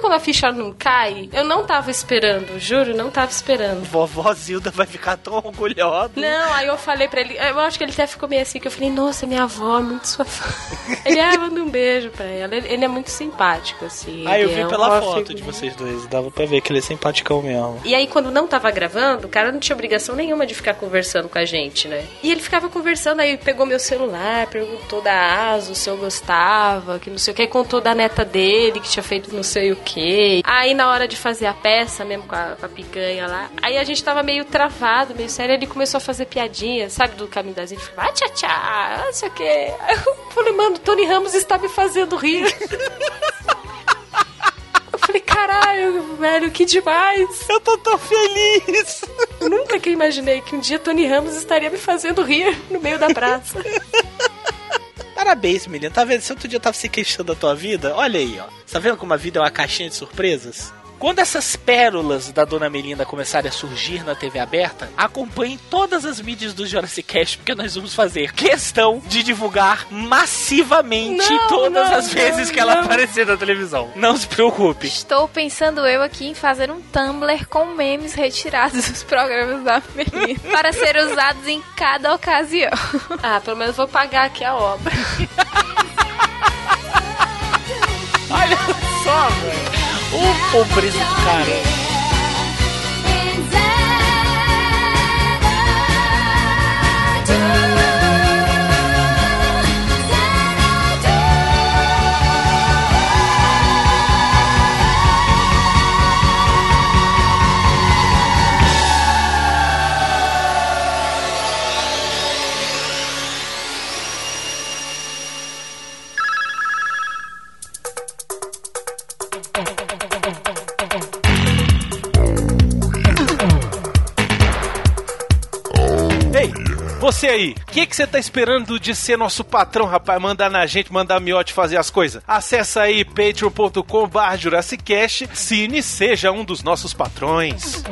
Sabe quando a ficha não cai? Eu não tava esperando, juro, não tava esperando. Vovó Zilda vai ficar tão orgulhosa. Não, aí eu falei pra ele, eu acho que ele até ficou meio assim, que eu falei, nossa, minha avó é muito sua fã. Ele, ah, manda um beijo pra ela. Ele, ele é muito simpático, assim. Ah, eu vi é pela foto figura. de vocês dois. Dava pra ver que ele é simpaticão mesmo. E aí, quando não tava gravando, o cara não tinha obrigação nenhuma de ficar conversando com a gente, né? E ele ficava conversando, aí pegou meu celular, perguntou da Asus se eu gostava, que não sei o que, contou da neta dele, que tinha feito não sei o que. Aí, na hora de fazer a peça, mesmo com a, com a picanha lá, aí a gente tava meio travado, meio sério, ele começou a fazer piadinha, sabe, do caminho das ilhas, falou, ah, tchá, tchá, não sei o que. Aí eu falei, mano, Tony Ramos está me fazendo rir. Eu falei, caralho, velho, que demais. Eu tô tão feliz. Eu nunca que imaginei que um dia Tony Ramos estaria me fazendo rir no meio da praça. Parabéns, menina. Tá vendo? Se outro dia eu tava se queixando da tua vida, olha aí, ó. Tá vendo como a vida é uma caixinha de surpresas? Quando essas pérolas da Dona Melinda começarem a surgir na TV aberta, acompanhem todas as mídias do Jurassic Cast, porque nós vamos fazer questão de divulgar massivamente Não, todas não, as vezes não, que ela não. aparecer na televisão. Não se preocupe. Estou pensando eu aqui em fazer um Tumblr com memes retirados dos programas da menina para ser usados em cada ocasião. Ah, pelo menos vou pagar aqui a obra. pobreza do cara. Aí, o que você tá esperando de ser nosso patrão, rapaz? Mandar na gente, mandar a miote fazer as coisas? Acesse aí patreon.com barra Cine seja um dos nossos patrões.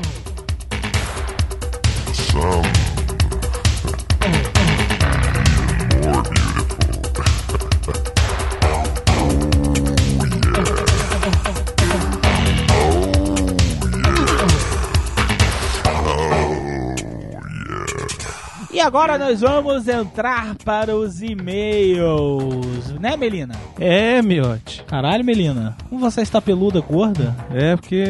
E agora nós vamos entrar para os e-mails, né, Melina? É, miote. Caralho, Melina, como você está peluda, gorda? É porque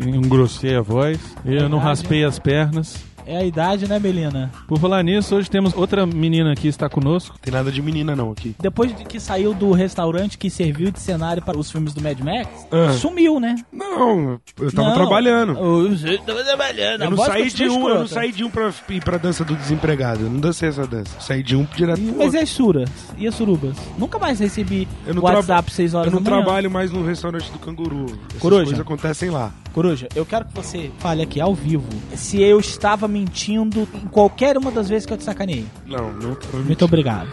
engrossei a voz, eu não raspei as pernas. É a idade, né, Melina? Por falar nisso, hoje temos outra menina aqui está conosco. Tem nada de menina não aqui. Depois de que saiu do restaurante que serviu de cenário para os filmes do Mad Max, Ah. sumiu, né? Não, eu tava Não, trabalhando. Eu tava trabalhando. Eu não saí de um, eu não saí de um pra ir pra dança do desempregado. Eu não dancei essa dança. Saí de um direto pro Mas outro. e as suras? E as surubas? Nunca mais recebi Eu não WhatsApp traba- 6 horas Eu não da manhã. trabalho mais no restaurante do canguru. Essas Coruja. coisas acontecem lá. Coruja, eu quero que você fale aqui ao vivo se eu estava mentindo em qualquer uma das vezes que eu te sacaneei. Não, não tô Muito obrigado.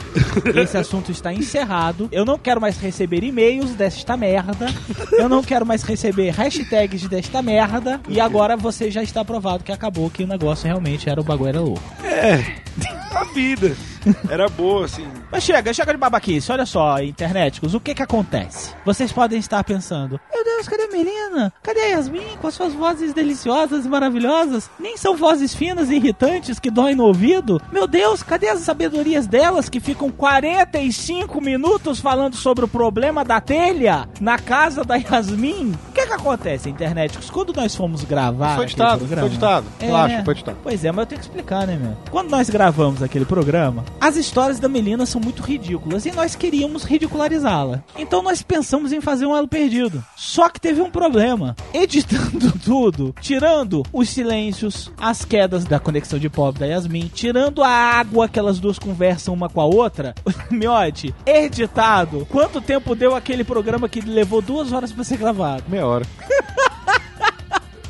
Esse assunto está encerrado. Eu não quero mais receber e-mails desta merda. Eu não quero mais receber hashtags desta merda. E agora você já está provado que acabou, que o negócio realmente era o bagulho era louco. É. A vida. Era boa, assim. Mas chega, chega de babaquice. Olha só, internéticos, o que que acontece? Vocês podem estar pensando, meu Deus, cadê a menina? Cadê a Yasmin com as suas vozes deliciosas e maravilhosas? Nem são vozes finas e irritantes que doem no ouvido? Meu Deus, cadê as sabedorias delas que ficam 45 minutos falando sobre o problema da telha na casa da Yasmin? O que que acontece, internéticos? Quando nós fomos gravar Foi aquele ditado, programa- foi ditado. Relaxa, É. foi ditado. Pois é, mas eu tenho que explicar, né, meu? Quando nós gravamos aquele programa, as histórias da Melina são muito ridículas e nós queríamos ridicularizá-la. Então nós pensamos em fazer um elo perdido. Só que teve um problema. Editando tudo, tirando os silêncios, as quedas da conexão de pop da Yasmin, tirando a água que elas duas conversam uma com a outra, Miote, editado, quanto tempo deu aquele programa que levou duas horas pra ser gravado? Meia hora.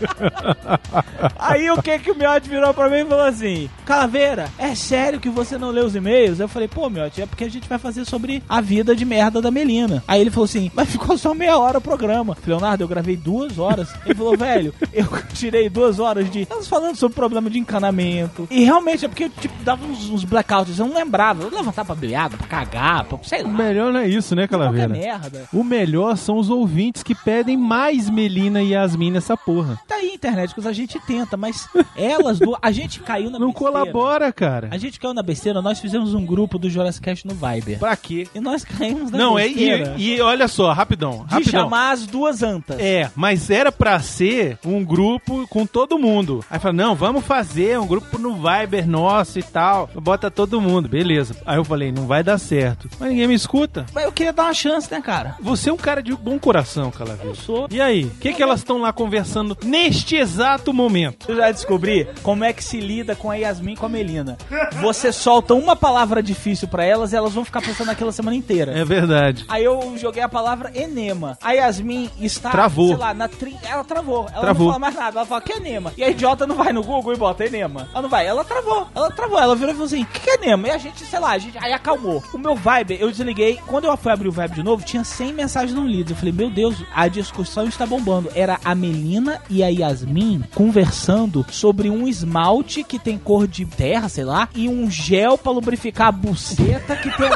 Aí o que que o Miotti virou pra mim e falou assim: Calaveira, é sério que você não lê os e-mails? Eu falei, pô, Miotti, é porque a gente vai fazer sobre a vida de merda da Melina. Aí ele falou assim, mas ficou só meia hora o programa. Falei, Leonardo, eu gravei duas horas. Ele falou, velho, eu tirei duas horas de. Elas falando sobre problema de encanamento. E realmente é porque, tipo, dava uns, uns blackouts, eu não lembrava. Eu levantava pra beber água, pra cagar, pra, sei lá. O melhor não é isso, né, Calaveira? Qualquer merda. O melhor são os ouvintes que pedem mais Melina e Yasmin nessa porra. Tá aí, internet, que a gente tenta, mas elas duas. A gente caiu na Não besteira. colabora, cara. A gente caiu na besteira, nós fizemos um grupo do Jurassic Cast no Viber. Pra quê? E nós caímos na Não, é, besteira e, e olha só, rapidão, de rapidão. chamar as duas antas. É, mas era pra ser um grupo com todo mundo. Aí fala, não, vamos fazer um grupo no Viber nosso e tal. Bota todo mundo, beleza. Aí eu falei, não vai dar certo. Mas ninguém me escuta. Mas eu queria dar uma chance, né, cara? Você é um cara de bom coração, Calaveira. Eu sou. E aí, o que, que elas estão lá conversando neste exato momento? Eu já descobri como é que se lida com a Yasmin e com a Melina. Você solta uma palavra difícil pra elas e elas vão ficar pensando naquela semana inteira. É verdade. Aí eu joguei a palavra enema. A Yasmin está, Travou. sei lá, na tri... Ela travou. Ela Travou. não fala mais nada. Ela fala, que é enema? E a idiota não vai no Google e bota enema. Ela não vai. Ela travou. Ela travou. Ela virou e falou assim, o que, que é enema? E a gente, sei lá, a gente... Aí acalmou. O meu Viber, eu desliguei. Quando eu fui abrir o Viber de novo, tinha 100 mensagens não lidas. Eu falei, meu Deus, a discussão está bombando. Era a Melina e a Yasmin conversando sobre um esmalte que tem cor de terra, sei lá, e um gel pra lubrificar a buceta que tem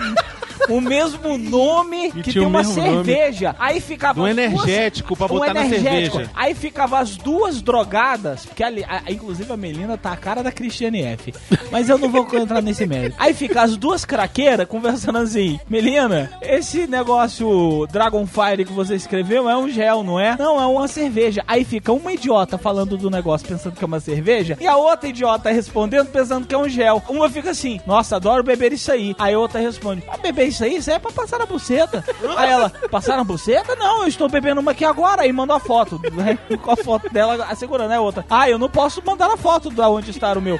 o mesmo nome que tem uma nome. cerveja. Aí ficava Do as duas- energético pra botar na cerveja. Aí ficava as duas drogadas, porque ali, a- inclusive a Melina tá a cara da Cristiane F. Mas eu não vou entrar nesse mérito. Aí fica as duas craqueiras conversando assim: Melina, esse negócio Dragonfire que você escreveu é um gel, não é? Não, é uma cerveja. Aí fica uma idiota falando do negócio pensando que é uma cerveja e a outra idiota respondendo pensando que é um gel. Uma fica assim: Nossa, adoro beber isso aí. Aí a outra responde: Ah, beber isso aí? Isso aí é pra passar na buceta. Aí ela: Passar na buceta? Não, eu estou bebendo uma aqui agora. Aí manda a foto né? com a foto dela assegurando, né? Outra: Ah, eu não posso mandar a foto da onde está o meu.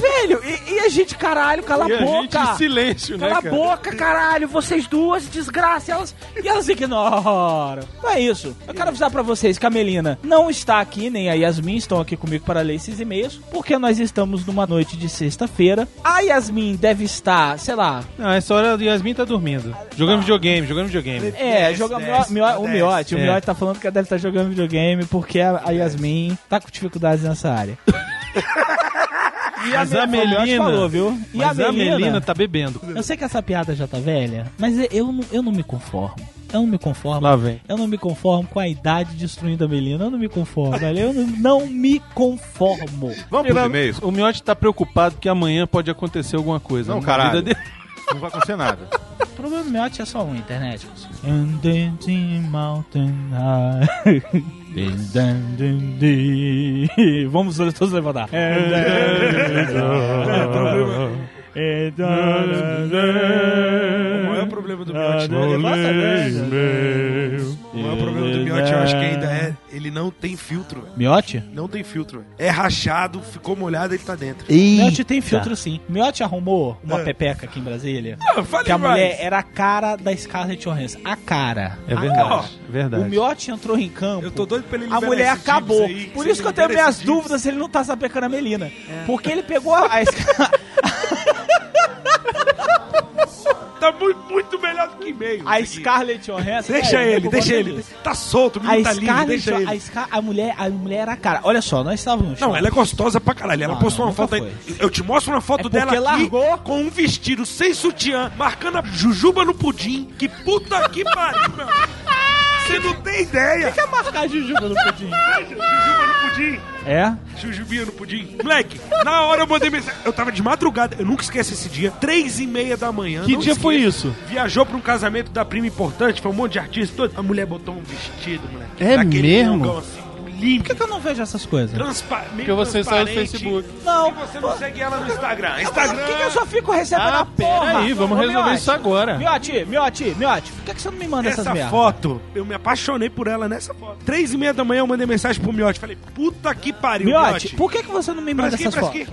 E, velho, e, e a gente, caralho, cala E a a gente boca. em silêncio, né, Cala a cara? boca, caralho, vocês duas, desgraça. Elas, e elas ignoram. Não é isso. Eu quero avisar pra vocês que a Melina não está aqui, nem a Yasmin estão aqui comigo para ler esses e-mails, porque nós estamos numa noite de sexta-feira. A Yasmin deve estar, sei lá, Não, essa hora o Yasmin tá dormindo. Jogando videogame, jogando videogame. é, jogando mio- o. Miote. O É. Miote tá falando que ela deve estar jogando videogame porque a, a Yasmin tá com dificuldades nessa área. E Mas a Melina. falou, viu? E mas a Melina, tá bebendo. Eu sei que essa piada já tá velha, mas eu não, eu não me conformo. Eu não me conformo. Lá vem. Eu não me conformo com a idade destruindo a Melina. Eu não me conformo, velho. Eu não, não me conformo. Vamos pros e-mails? O Miotti tá preocupado que amanhã pode acontecer alguma coisa. Não, caralho. vida dele. Não vai acontecer nada. O problema do Miotti é só um, internet. And dancing mountain high. And then the- Vamos todos levantar. And then the- O maior problema do Miotti não Levanta, né? O maior problema do Miotti, eu acho que ainda é. Ele não tem filtro. velho. Miotti? Não tem filtro. velho. É rachado, ficou molhado, ele tá dentro. Miotti tem filtro sim. Miotti arrumou uma É. pepeca aqui em Brasília. Ah, fale que a mais. mulher era a cara da Scarlett Johansson. A cara. É A verdade. cara. verdade. O Miotti entrou em campo. Eu tô doido pra ele A mulher esses acabou. aí, Por isso que eu tenho minhas dúvidas se ele não tá sapecando a Melina. Porque ele pegou a. a Tá muito, muito melhor que e-mail. A. Scarlett Johansson... Deixa É, ele, deixa ele. Tá solto, o A menino tá lindo, Scarlett, deixa a, ele. Scar- a mulher, a mulher era a cara. Olha só, nós estávamos Não, ela é gostosa pra caralho. Ela Não, postou não, uma foto nunca aí. Eu te mostro uma foto É dela aqui largou. com um vestido sem sutiã, marcando a jujuba no pudim. Que puta que pariu, meu. Você não tem ideia. O que é marcar Jujuba no pudim? Jujuba no pudim. É? Jujubinha no pudim. Moleque, na hora eu mandei mensagem. Eu tava de madrugada, eu nunca esqueço esse dia. Três e meia da manhã. Que dia foi esqueço. isso? Viajou pra um casamento da prima importante, foi um monte de artista todo. A mulher botou um vestido, moleque. É daquele mesmo? longão Por que, que eu não vejo essas coisas? transparente. Porque você saiu do Facebook. Não. E você não segue ela no Instagram. Por Instagram. que, que eu só fico recebendo Ah, a porra? aí, vamos Ô, resolver Miotti, isso agora. Miotti, Miotti, Miotti, por que, que você não me manda essas Essa merdas? foto, eu me apaixonei por ela nessa foto. Três e meia da manhã eu mandei mensagem pro Miotti. Falei, puta que pariu, Miotti, por que, que você não me manda essas fotos?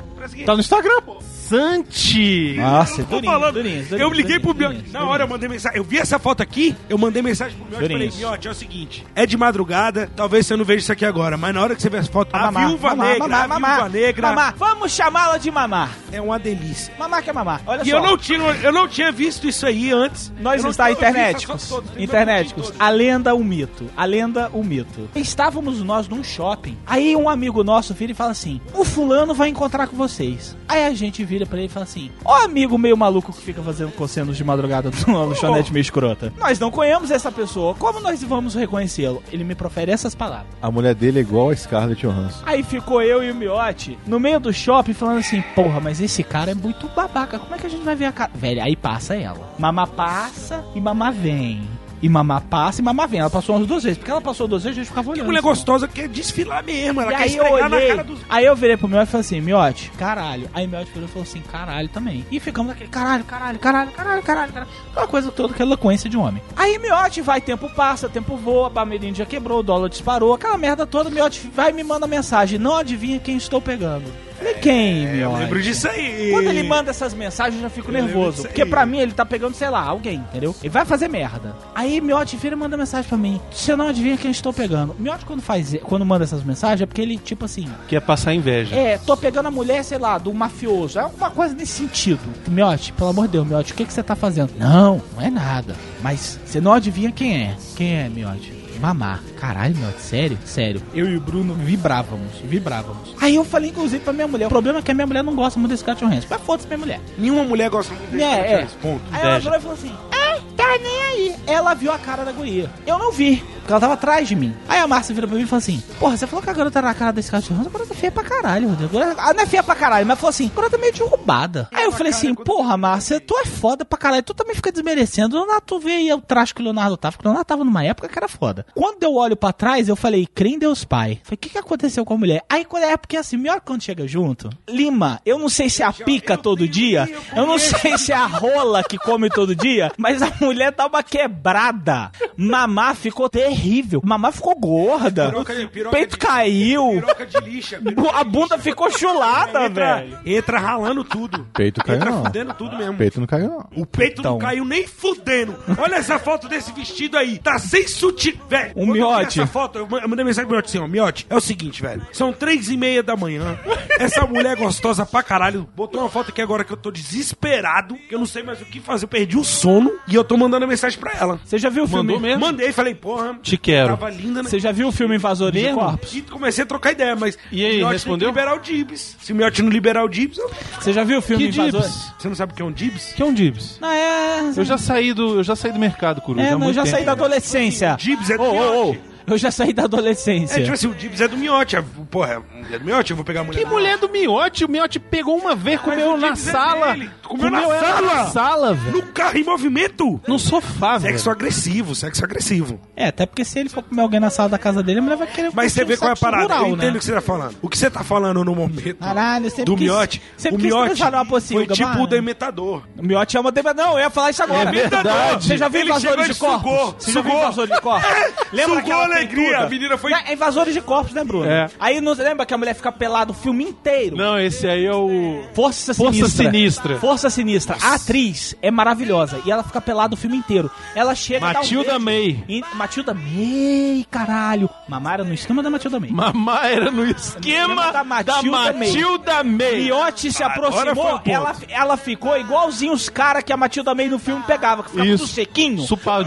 Tá no Instagram, pô. Santi! Nossa, Tô durinho, falando. durinho, durinho, eu liguei pro durinho, Na hora eu mandei mensagem. Eu vi essa foto aqui, eu mandei mensagem pro Miotti e falei. Miotti, é o seguinte. É de madrugada, talvez você não veja isso aqui agora, mas na hora que você ver essa foto, a Mamá, viúva mamá, negra, mamá, a mamá, viúva negra mamá. Vamos chamá-la de mamá. é uma delícia. Mamá que é mamá. Olha E só. eu não, tinha, eu não tinha visto isso aí antes. Nós eu não está internéticos. fotos Internéticos. todas. A lenda, o mito. A lenda, o mito. Estávamos nós num shopping. Aí um amigo nosso vira e fala assim: O fulano vai encontrar com vocês. Aí a gente vira pra ele e fala assim: Ó, amigo meio maluco que fica fazendo cossenos de madrugada no lanchonete meio escrota. Nós não conhecemos essa pessoa. Como nós vamos reconhecê-lo? Ele me profere essas palavras. A mulher dele é igual a Scarlett Johansson. Aí ficou eu e o Miotti no meio do shopping falando assim: Porra, mas esse cara é muito babaca. Como é que a gente vai ver a cara? Velho, aí passa ela. Mamá passa e mamá vem. E mamá passa e mamá vem. Ela passou umas duas vezes. Porque ela passou duas vezes, a gente ficava Que olhando. mulher assim. gostosa que quer desfilar mesmo. Ela E quer aí eu esfregar na olhei, cara dos. aí eu virei pro Miotti e falei assim, Miotti, caralho. Aí Miotti virou e falou assim, caralho também. E ficamos naquele caralho, caralho, caralho, caralho, caralho, caralho. Aquela coisa toda, aquela eloquência de homem. Aí Miotti vai, tempo passa, tempo voa, a já quebrou, o dólar disparou, aquela merda toda, Miotti vai e me manda mensagem, não adivinha quem estou pegando. Falei, quem, É, Eu Miotti? lembro disso aí. Quando ele manda essas mensagens, eu já fico nervoso. Porque pra mim ele tá pegando, sei lá, alguém, entendeu? Ele vai fazer merda. Aí Miotti vira e manda mensagem pra mim. Você não adivinha quem eu estou pegando. Miotti, quando faz, quando manda essas mensagens, é porque ele, tipo assim, Quer passar inveja. é, tô pegando a mulher, sei lá, do mafioso. É alguma coisa nesse sentido. Miotti, pelo amor de Deus, Miotti, o que, que você tá fazendo? Não, não é nada. Mas você não adivinha quem é. Quem é, Miotti? Mamar. Caralho, Miotti, sério? Sério. Eu e o Bruno vibrávamos, vibrávamos. Aí eu falei, inclusive, pra minha mulher. O problema é que a minha mulher não gosta muito desse Scarlett Johansson. Mas foda-se minha mulher. Nenhuma mulher gosta muito desse É, cara, é. Ponto. Aí ela virou e falou assim: É, tá nem aí. Ela viu a cara da guria. Eu não vi, porque ela tava atrás de mim. Aí a Márcia vira pra mim e falou assim: Porra, você falou que a garota era a cara desse cara de Johansson, a garota é feia pra caralho, Rodrigo. Ah, não é feia pra caralho, mas falou assim: a garota é meio derrubada. Aí eu falei assim: Porra, Márcia, tu é foda pra caralho, tu também fica desmerecendo. Leonardo, tu vê aí o traje que o Leonardo tava, porque o Leonardo tava numa época que era foda. Quando eu olho pra trás, eu falei: Crê em Deus Pai. Falei: O que que aconteceu com a mulher? Aí quando é porque assim, melhor quando chega junto, Lima, eu não sei se é a pica todo dia, eu não sei se é a rola que come todo dia, mas a mulher tava quebrada. Mamá ficou terrível. Mamá ficou gorda. Piroca de- piroca Peito de- caiu. Piroca de lixa. A bunda ficou chulada, entra, velho. entra ralando tudo. Peito caiu entra não. fudendo tudo mesmo. Peito não caiu, não. O peito Então. não caiu nem fudendo. Olha essa foto desse vestido aí. Tá sem sutiã. Velho, Um miote. Essa foto, eu ma- eu mandei mensagem pro Miote assim, ó. Miote, é o seguinte, velho. São três e meia da manhã. Essa mulher gostosa pra caralho botou uma foto aqui agora que eu tô desesperado. Que eu não sei mais o que fazer. Eu perdi o sono. E eu tô mandando mensagem pra ela. Você já viu o filme? Mandou mesmo? Mandei, falei, porra. Te quero. Tava linda, né? Você já viu o filme Invasores de? Corpos? E comecei a trocar ideia, mas. E aí, o respondeu? Tem que liberar o Dibs. Se o Miote não liberar o Dibs, eu... Você já viu o filme Que Invasores? dibs? você não sabe o que é um Dibs? Que é um dibs? Não, é... Eu já saí do, eu já saí do mercado, Coruja. É, não, eu já tempo. saí da adolescência. Dibs é do ô, ô, Miote. Eu já saí da adolescência. É, tipo assim, o Dibs é do Miote. é- Porra, é do Miote, eu vou pegar a mulher. Que mulher do Miote? O Miote pegou uma vez, comeu o na é sala. Comeu na sala? na sala, velho. No carro em movimento. No sofá, velho. Sexo agressivo, sexo agressivo. É, até porque se ele for comer alguém na sala da casa dele, a mulher vai querer Mas você vê um qual é a parada. rural, eu entendo né? o que você tá falando. O que você tá falando no momento Caralho, sempre do quis- Miote, o Miote foi tipo o dementador. O Miote é uma deba... Não, eu ia falar isso agora. É verdade. Você já viu Invasores de sugou, Corpos? Você já viu sugou. Invasores de Corpos? Lembra Sugou aquela. Alegria, a menina foi- É invasores de corpos, né, Bruno? É. Aí não lembra que a mulher fica pelada o filme inteiro? Não, esse aí é o. Força Força Sinistra. Sinistra. Força Sinistra. A atriz é maravilhosa e ela fica pelada o filme inteiro. Ela chega e um Matilda beijo May. em- Matilda May, caralho. Mamara no esquema da Matilda May. Mamá era no esquema Da Matilda May. Matilda May. Miotti se aproximou, ela, ela ficou igualzinho os caras que a Matilda May no filme pegava, que ficava Isso. tudo sequinho. Supa...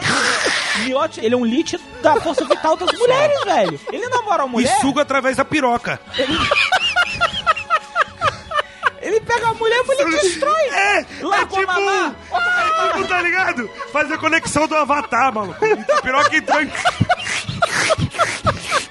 Miotti, ele é um lit da força vital das mulheres, velho. Ele namora uma E mulher, suga através da piroca. ele pega a mulher e ele destrói. É, Largou é tipo, mamar. é tipo, tá ligado? Fazer a conexão do Avatar, maluco. A piroca entrou em...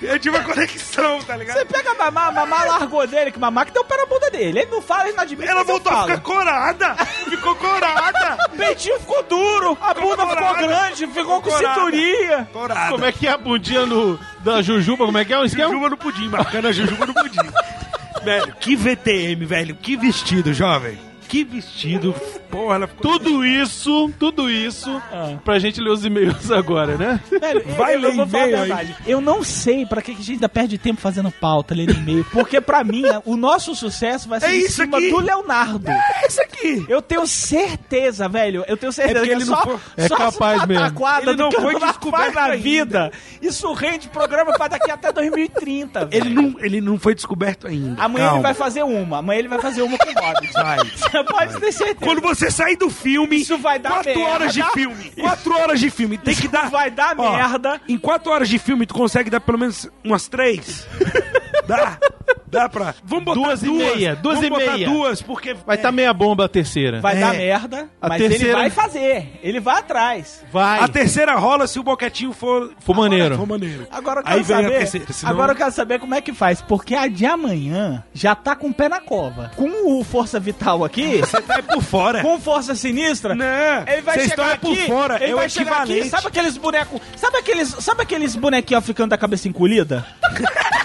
É tipo a conexão, tá ligado? Você pega a mamá, a mamá largou dele, que mamá que deu pé na bunda dele. Ele não fala, ele não admite. Ela eu voltou a ficar corada. Ficou corada. O peitinho ficou duro, a bunda ficou corada. grande, ficou com Corada. cinturinha. Corada. Como é que é a bundinha no, da Jujuba? Como é que é o esquema? Jujuba no pudim, marcando a Jujuba no pudim. velho, que VTM, velho. Que vestido, jovem. Que vestido. Porra, ela ficou... Tudo isso, tudo isso, Ah. pra gente ler os e-mails agora, né? Velho, Vai eu, eu ler a e-mail aí. Eu não sei pra que a gente ainda perde tempo fazendo pauta, lendo e-mail. Porque pra mim, o nosso sucesso vai ser É em cima aqui. do Leonardo. É isso aqui. Eu tenho certeza, velho. Eu tenho certeza É que ele não só, foi- é só capaz mesmo. Ele não foi descoberto na ainda. vida. Isso rende programa pra daqui até 2030, velho. Ele não, ele não foi descoberto ainda. Amanhã Calma. ele vai fazer uma. Amanhã ele vai fazer uma com o Hobbit. Vai. Você pode ter certeza. Quando você sair do filme, Isso vai dar quatro merda. horas de filme. Quatro horas de filme. Tem que dar. vai dar Ó, merda. Em quatro horas de filme, tu consegue dar pelo menos umas três? Dá. Dá pra. Vamos botar Duas duas. e meia, duas Vamos e botar meia. duas, porque. Vai estar meia bomba a terceira. Vai É. dar merda, A mas ele terceira- vai fazer. Ele vai atrás. Vai. A terceira rola se o boquetinho for. For maneiro. For maneiro. Agora eu Aí quero vem a saber. terceira, senão- Agora eu quero saber como é que faz. Porque a de amanhã já tá com o pé na cova. Com o Força Vital aqui, Você tá aí por fora. com Força Sinistra. Não, Ele vai vocês chegar estão aí aqui, por fora. ele é o vai chegar aqui, sabe aqueles bonecos, sabe aqueles, sabe aqueles bonequinhos africanos da cabeça encolhida?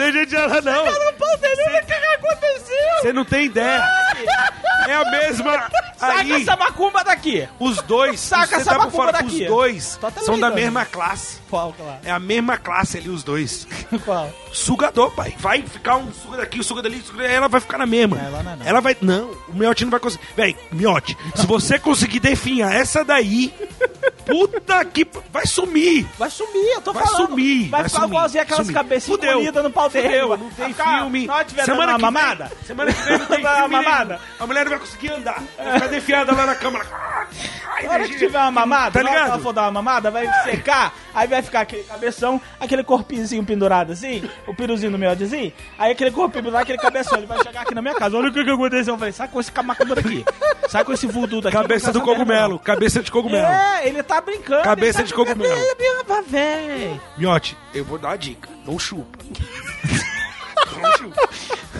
Deixa de falar, não. Eu não posso entender o que que aconteceu. Você não tem ideia. É a mesma. Saca Aí, essa macumba daqui. os dois. Saca essa tá macumba fora, daqui. Os dois são da mesma classe. Qual, qual? É a mesma classe ali, os dois. Qual? Sugador, pai. Vai ficar um suga daqui, um suga dali, suga dali, ela vai ficar na mesma. Ela não é não. Ela vai. Não, o Miotti não vai conseguir. Véi, Miotti, se você conseguir definhar essa daí, puta que. Vai sumir. Vai sumir, eu tô Vai falando. sumir, Vai vai ficar sumir, igualzinho aquelas sumir. Fudeu. encolhidas no pau Vai não tem ficar- filme. Semana que uma vem- mamada. Semana que vem não tem filme mamada. A mulher não vai conseguir andar. Vai ficar defiada lá na câmara. Ai, Na hora que tiver uma mamada, Tá na hora que ligado? ela for dar uma mamada, vai secar, aí vai ficar aquele cabeção, aquele corpinho pendurado assim, o piruzinho no meu assim, aí aquele corpinho pendurado, aquele cabeção, ele vai chegar aqui na minha casa, olha o que, que aconteceu, eu falei, sai com esse macumba daqui, sai com esse voodoo daqui. Cabeça do cogumelo. Cabeça de cogumelo. É, ele tá brincando. Cabeça ele de tá cogumelo. É. Miotti, eu vou dar uma dica. Não chupa. Não chupa.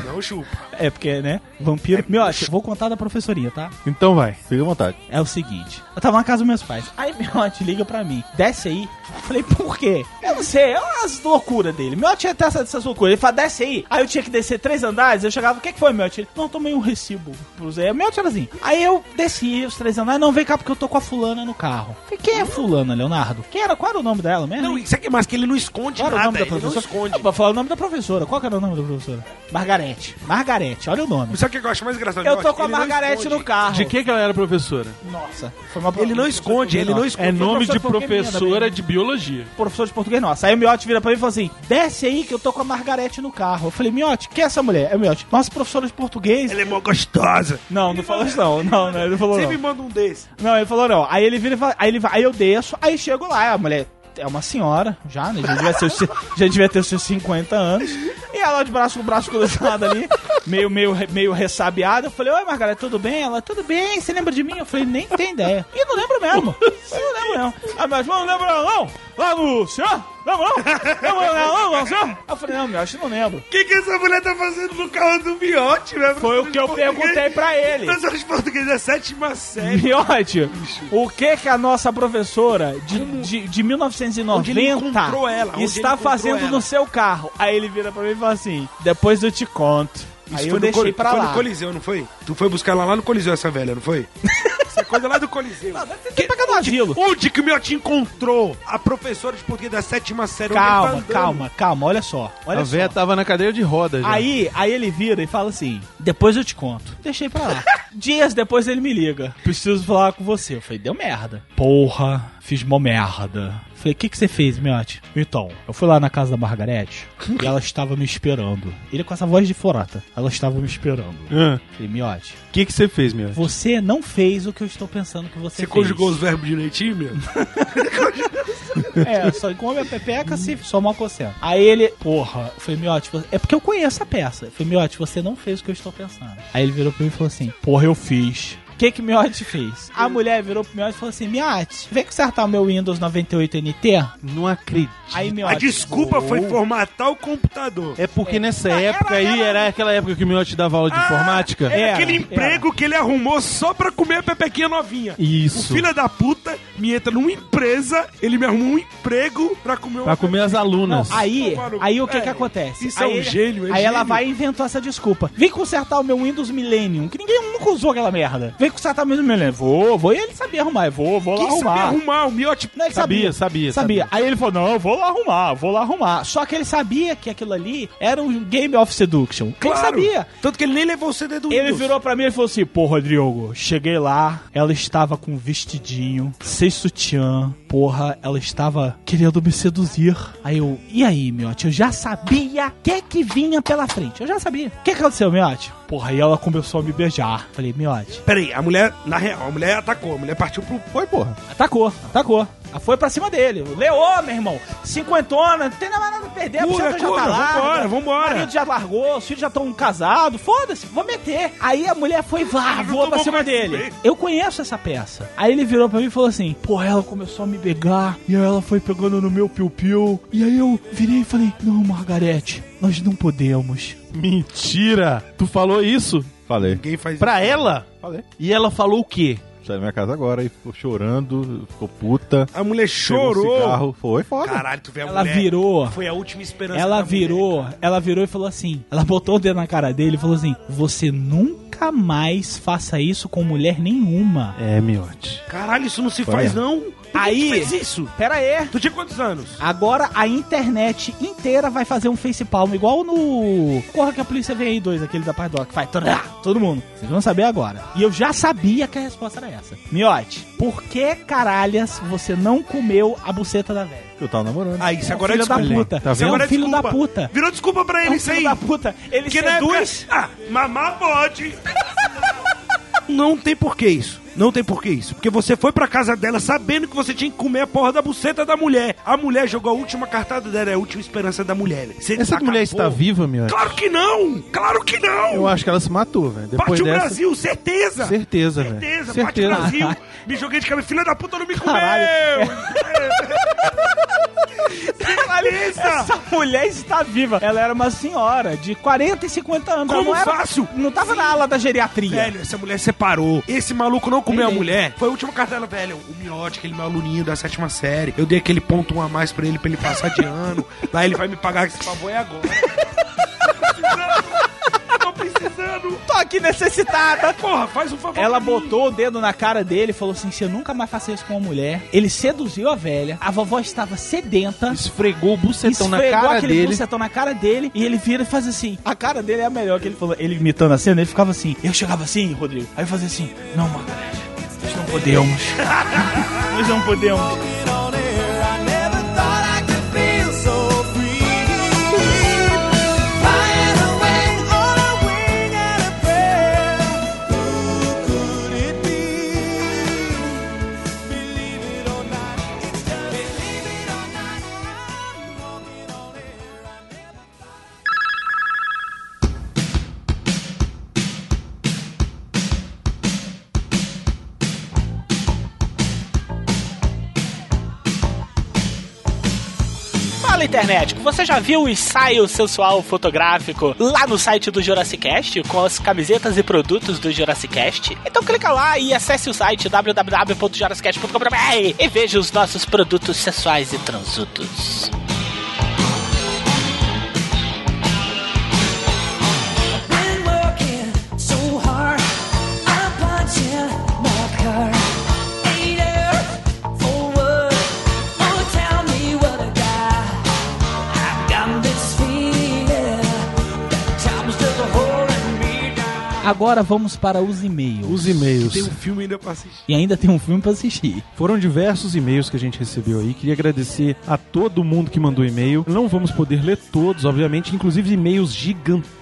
Não chupa. É, porque, né, vampiro... Miote, vou contar da professoria, tá? Então vai. Fica à vontade. É o seguinte, eu tava na casa dos meus pais. Aí Miotti liga pra mim, desce aí. Eu falei, por quê? Eu não sei, é umas loucuras dele. Miotti até essa, essas loucuras. Ele fala, desce aí. Aí eu tinha que descer três andares, eu chegava, o que, que foi, Miotti? Ele, não, eu tomei um recibo pro Zé. Miotti era assim. Aí eu desci os três andares, não, vem cá porque eu tô com a fulana no carro. Eu falei, quem é a fulana, Leonardo? Quem era? Qual era o nome dela mesmo? Não, isso aqui é mais que ele não esconde Qual era o nada. nome da ele não professora? esconde. Ah, Vou falar o nome da professora. Qual que era o nome da professora? Margarete. Margarete, olha o nome. Sabe o que eu acho mais engraçado? Eu tô com a Ele não Margarete esconde. no carro. De que, que ela era professora? Nossa. Foi uma Ele não esconde, ele não esconde. É nome de professora de biologia. professor de português nossa. Aí o Miotti vira pra mim e falou assim: desce aí que eu tô com a Margarete no carro. Eu falei, Miotti, quem é essa mulher? É o Miotti. Nossa, professora de português. Ela é mó gostosa. Não, não falou isso não. Não, não, ele falou Você não. me manda um desse. Não, ele falou não. Aí ele vira e fala, aí, ele vai, aí eu desço, aí chego lá, a mulher é uma senhora, já, né? Já devia, já devia ter os seus 50 anos. E ela de braço com braço cruzado ali, meio, meio, meio ressabiada. Eu falei, oi, Margarida, tudo bem? Ela, tudo bem, você lembra de mim? Eu falei, nem tem ideia. E não lembro mesmo. Eu não lembro não. Ah, mas não lembro não. No senhor? Não? Lembra não, não, senhor? Eu falei, não, meu, acho que não lembro. O que, que essa mulher tá fazendo no carro do Miote, velho? Foi o que eu perguntei pra ele. Professor de português é sétima série. Miote, o que que a nossa professora de, de, de 1990 Onde ele encontrou ela, está fazendo ela. no seu carro? Aí ele vira pra mim e fala assim: depois eu te conto. Aí eu foi deixei Coli- pra foi lá. no Coliseu, não foi? Tu foi buscar ela lá no Coliseu, essa velha, não foi? Isso é coisa lá do Coliseu. Pegar no asilo. Onde que o Miotti encontrou a professora de português da sétima série? Onde tá Calma, calma, calma, olha só. Olha a véia tava na cadeira de roda já. Aí, aí ele vira e fala assim: depois eu te conto. Deixei pra lá. Dias depois ele me liga. Preciso falar com você. Eu falei, deu merda. Porra, fiz mó merda. Falei, o que, que você fez, Miotti? Então, eu fui lá na casa da Margarete e ela estava me esperando. Ele com essa voz de forata. Ela estava me esperando. Ah, Falei, Miotti, O que que você fez, meu? você não fez o que eu estou pensando que você, Você fez. conjugou os verbos direitinho mesmo? É, só come a pepeca se só mal coçando. Aí ele, porra, Miotti, você- é porque eu conheço a peça. Falei, Miotti, você não fez o que eu estou pensando. Aí ele virou pra mim e falou assim, porra, eu fiz. O que que Miotti fez? A mulher virou pro Miotti e falou assim, Miotti, vem consertar o meu Windows 98 NT? Não acredito. Aí Miotti... A desculpa foi formatar o computador. É porque nessa época aí, era aquela época que o Miotti dava aula de informática. Era Era, aquele emprego que ele arrumou só pra comer a pepequinha novinha. O Isso. filho da puta me entra numa empresa, ele me arrumou um emprego pra comer Pra comer as Não, alunas. aí, Tomar no- aí o que É, que acontece? isso é aí um ele- gênio, é Aí ela gênio. vai e inventou essa desculpa. Vem consertar o meu Windows Millennium, que ninguém nunca usou aquela merda. Vem consertar o meu Millennium. Vou, vou. E ele sabia arrumar. Eu vou, vou lá Quem sabia arrumar. arrumar? O Miotti... Não, ele Sabia, sabia, sabia. sabia. Aí ele falou: Não, eu vou lá arrumar, vou lá arrumar. Só que ele sabia que aquilo ali era um Game of Seduction. Ele Claro. sabia. Tanto que ele nem levou o CD do Ele virou pra mim e falou assim: Porra, Diogo, cheguei lá, ela estava com um vestidinho, sem sutiã. Porra, ela estava querendo me seduzir. Aí eu, e aí, Miotti? Eu já sabia o que que vinha pela frente. Eu já sabia. O que que aconteceu, Miotti? Porra, aí ela começou a me beijar. Falei, Miotti, Peraí, a mulher, na real, a mulher atacou. A mulher partiu pro... Foi, porra. atacou, atacou. Foi pra cima dele. Leô, meu irmão. Cinquentona, não tem nada a perder. A Cura, já cura, tá larga, vambora, vambora. O marido já largou, os filhos já estão casados. Foda-se, vou meter. Aí a mulher foi, vá, voou pra tomou cima dele. bem. Eu conheço essa peça. Aí ele virou pra mim e falou assim: Porra, ela começou a me pegar. E aí ela foi pegando no meu piu-piu. E aí eu virei e falei: Não, Margarete, nós não podemos. Mentira! Tu falou isso? Falei. Ninguém faz Pra ela? Falei. E ela falou o quê? Saiu da minha casa agora e ficou chorando, ficou puta. A mulher Pegou um chorou. cigarro. Foi foda. Caralho, tu vê a Ela mulher. virou. Foi a última esperança Ela da virou, mulher. ela virou e falou assim: ela botou o dedo na cara dele e falou assim: Você nunca mais faça isso com mulher nenhuma. É, Miotti. Caralho, isso não se Foi faz, não. Que Aí- tu fez isso? Pera aí. Tu tinha quantos anos? Agora a internet inteira vai fazer um facepalm igual no. Corra que a polícia vem aí dois, aquele da Pardoc, que faz. trá, Todo mundo. Vocês vão saber agora. E eu já sabia que a resposta era essa. Miote, por que caralhas você não comeu a buceta da velha? Eu tava namorando. Ah, isso É um agora é filho da desculpa. puta. Tá Isso vendo? agora É um filho desculpa. da puta. Virou desculpa pra É ele um isso aí. filho da puta. Ele Porque na seduz. época... Ah, mamar pode. Não tem porquê isso. Não tem porquê isso. Porque você foi pra casa dela sabendo que você tinha que comer a porra da buceta da mulher. A mulher jogou a última cartada dela, é a última esperança da mulher. Você Essa acabou. mulher está viva, Miotti? Claro que não! Claro que não! Eu acho que ela se matou, velho. O dessa... Brasil, certeza! Certeza, velho. Certeza, bate o Certeza. Brasil! Me joguei de cabeça, filha da puta, não me comeu! Essa mulher está viva. Ela era uma senhora de 40 e 50 anos. Como ela não era, fácil? Não tava na ala da geriatria. Velho, essa mulher separou. Esse maluco não comeu a Entendi. mulher. Foi a última cartela, velho. O Miotti, aquele meu aluninho da sétima série. Eu dei aquele ponto um a mais pra ele, pra ele passar de ano. Daí ele vai me pagar esse favor é agora. Tô precisando. Tô aqui necessitada. Porra, faz um favor Ela botou o dedo na cara dele e falou assim: Você nunca mais faça isso com uma mulher. Ele seduziu a velha. A vovó estava sedenta. Esfregou o bucetão na esfregou cara aquele dele. bucetão na cara dele e ele vira e faz assim. A cara dele é a melhor que ele falou. Ele imitando a cena, ele ficava assim. Eu chegava assim, Rodrigo. Aí eu fazia assim: Não, Margarete, nós não podemos. nós não podemos. Internet, você já viu o ensaio sensual fotográfico lá no site do Jurassic Cast com as camisetas e produtos do Jurassic Cast? Então clica lá e acesse o site www.jurassicast.com.br e veja os nossos produtos sensuais e transudos. Agora vamos para os e-mails. Os e-mails. Tem um filme ainda pra assistir. E ainda tem um filme pra assistir. Foram diversos e-mails que a gente recebeu aí. Queria agradecer a todo mundo que mandou e-mail. Não vamos poder ler todos, obviamente, inclusive e-mails gigantescos,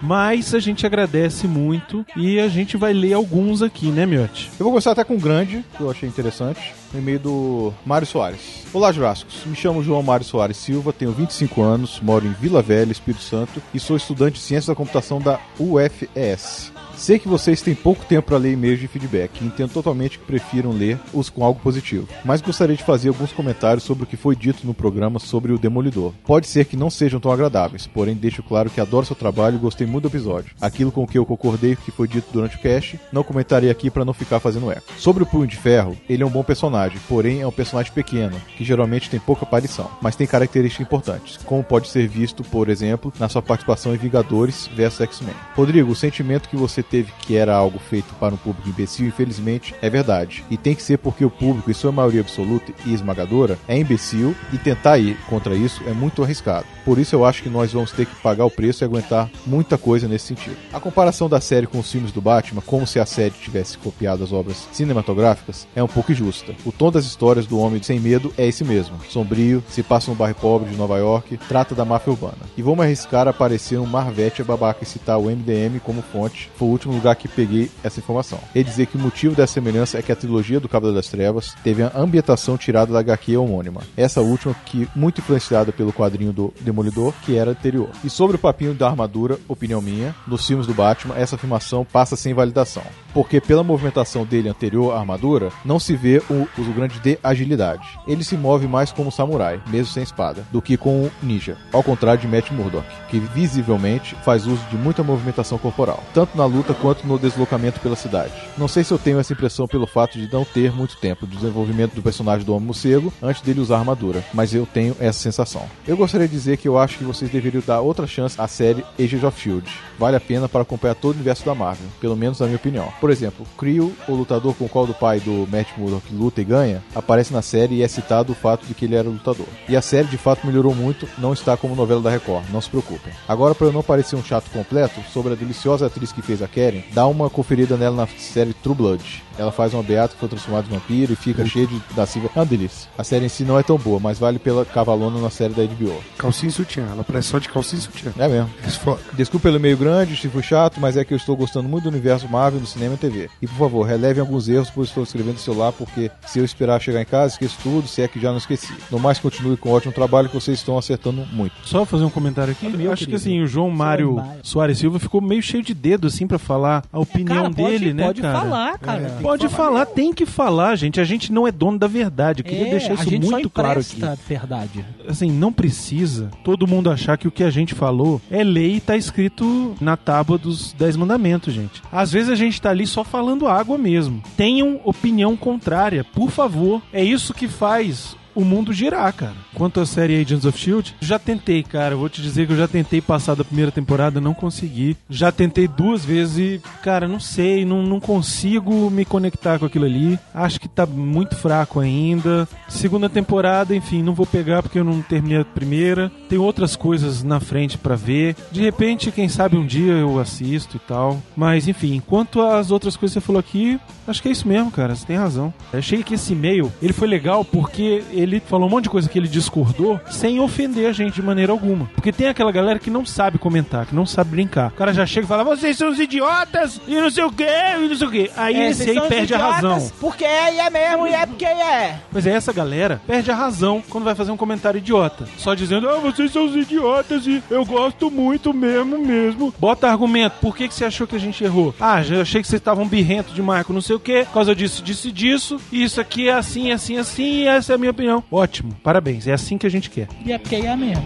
mas a gente agradece muito e a gente vai ler alguns aqui, né, Miotti? Eu vou começar até com um grande, que eu achei interessante, no e-mail do Mário Soares. Olá, Jurássicos. Me chamo João Mário Soares Silva, tenho 25 anos, moro em Vila Velha, Espírito Santo, e sou estudante de Ciência da Computação da UFES. Sei que vocês têm pouco tempo para ler e-mails de feedback e entendo totalmente que prefiram ler os com algo positivo. Mas gostaria de fazer alguns comentários sobre o que foi dito no programa sobre o Demolidor. Pode ser que não sejam tão agradáveis, porém deixo claro que adoro seu trabalho e gostei muito do episódio. Aquilo com o que eu concordei que foi dito durante o cast, não comentarei aqui para não ficar fazendo eco. Sobre o Punho de Ferro, ele é um bom personagem, porém é um personagem pequeno, que geralmente tem pouca aparição, mas tem características importantes, como pode ser visto, por exemplo, na sua participação em Vingadores vs X-Men. Rodrigo, o sentimento que você teve que era algo feito para um público imbecil, infelizmente, é verdade. E tem que ser porque o público, em sua maioria absoluta e esmagadora, é imbecil e tentar ir contra isso é muito arriscado. Por isso eu acho que nós vamos ter que pagar o preço e aguentar muita coisa nesse sentido. A comparação da série com os filmes do Batman, como se a série tivesse copiado as obras cinematográficas, é um pouco injusta. O tom das histórias do Homem Sem Medo é esse mesmo. Sombrio, se passa no bairro pobre de Nova York, trata da máfia urbana. E me arriscar aparecer um Marvete babaca e citar o MDM como fonte. Foi último lugar que peguei essa informação. E dizer que o motivo dessa semelhança é que a trilogia do Cavaleiro das Trevas teve a ambientação tirada da HQ homônima. Essa última que muito influenciada pelo quadrinho do Demolidor, que era anterior. E sobre o papinho da armadura, opinião minha, nos filmes do Batman, essa afirmação passa sem validação. Porque pela movimentação dele anterior à armadura, não se vê o uso grande de agilidade. Ele se move mais como samurai, mesmo sem espada, do que com o ninja. Ao contrário de Matt Murdock, que visivelmente faz uso de muita movimentação corporal, tanto na luta quanto no deslocamento pela cidade. Não sei se eu tenho essa impressão pelo fato de não ter muito tempo de desenvolvimento do personagem do Homem Morcego antes dele usar armadura, mas eu tenho essa sensação. Eu gostaria de dizer que eu acho que vocês deveriam dar outra chance à série Agents of Shield. Vale a pena para acompanhar todo o universo da Marvel, pelo menos na minha opinião. Por exemplo, Creel, o lutador com o qual do pai do Matt Murdock luta e ganha, aparece na série e é citado o fato de que ele era lutador. E a série de fato melhorou muito, não está como novela da Record, não se preocupem. Agora, para eu não parecer um chato completo, sobre a deliciosa atriz que fez a Karen, dá uma conferida nela na série True Blood. Ela faz uma beata que foi transformada em vampiro e fica cheia de da silva. É uma delícia. A série em si não é tão boa, mas vale pela cavalona na série da HBO. Calcinha e sutiã. Ela parece só de calcinha e sutiã. É mesmo. Foda. Desculpa pelo meio grande, se chato, mas é que eu estou gostando muito do universo Marvel no cinema e TV. E por favor, relevem alguns erros, pois estou escrevendo no celular, porque se eu esperar chegar em casa, esqueço tudo, se é que já não esqueci. No mais, continue com o ótimo trabalho que vocês estão acertando muito. Só fazer um comentário aqui. Meu Acho que assim, o João Mário. Soares Silva ficou meio cheio de dedo assim pra falar a opinião Cara, pode- dele, né, pode cara? falar, cara. Que Pode falar, tem que falar, gente. A gente não é dono da verdade. Eu queria É, deixar isso muito claro aqui. verdade. Assim, não precisa todo mundo achar que o que a gente falou é lei e tá escrito na tábua dos Dez Mandamentos, gente. Às vezes a gente tá ali só falando água mesmo. Tenham opinião contrária, por favor. É isso que faz o mundo girar, cara. Quanto à série Agents of Shield, já tentei, cara. Vou te dizer que eu já tentei passar da primeira temporada, não consegui. Já tentei duas vezes e, cara, não sei, não, não consigo me conectar com aquilo ali. Acho que tá muito fraco ainda. Segunda temporada, enfim, não vou pegar porque eu não terminei a primeira. Tem outras coisas na frente pra ver. De repente, quem sabe um dia eu assisto e tal. Mas, enfim, quanto às outras coisas que você falou aqui, acho que é isso mesmo, cara. Você tem razão. Eu achei que esse e-mail, ele foi legal porque ele falou um monte de coisa que ele discordou sem ofender a gente de maneira alguma. Porque tem aquela galera que não sabe comentar, que não sabe brincar. O cara já chega e fala, vocês são os idiotas e não sei o quê, e não sei o quê. Aí É, esse aí perde a razão. Porque é, e é mesmo, e é porque é. Mas é essa galera perde a razão quando vai fazer um comentário idiota. Só dizendo, ah, vocês são os idiotas e eu gosto muito mesmo, mesmo. Bota argumento. Por que, que você achou que a gente errou? Ah, já achei que vocês estavam birrento demais com não sei o quê, por causa disso, disso e disso. E isso aqui é assim, assim, assim, e essa é a minha opinião. Ótimo, parabéns. É assim que a gente quer. E é porque é mesmo.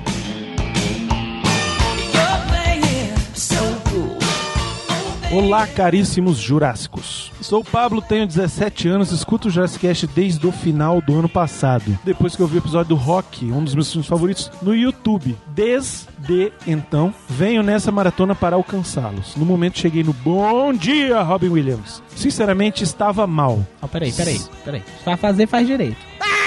Olá, caríssimos Jurássicos. Sou o Pablo, tenho 17 anos, escuto o Jurassic Cast desde o final do ano passado. Depois que eu vi o episódio do Rock, um dos meus filmes favoritos, no YouTube. Desde então, venho nessa maratona para alcançá-los. No momento cheguei no Bom Dia, Robin Williams. Sinceramente, estava mal. Ah, peraí, peraí, peraí. Pra fazer, faz direito. Terra,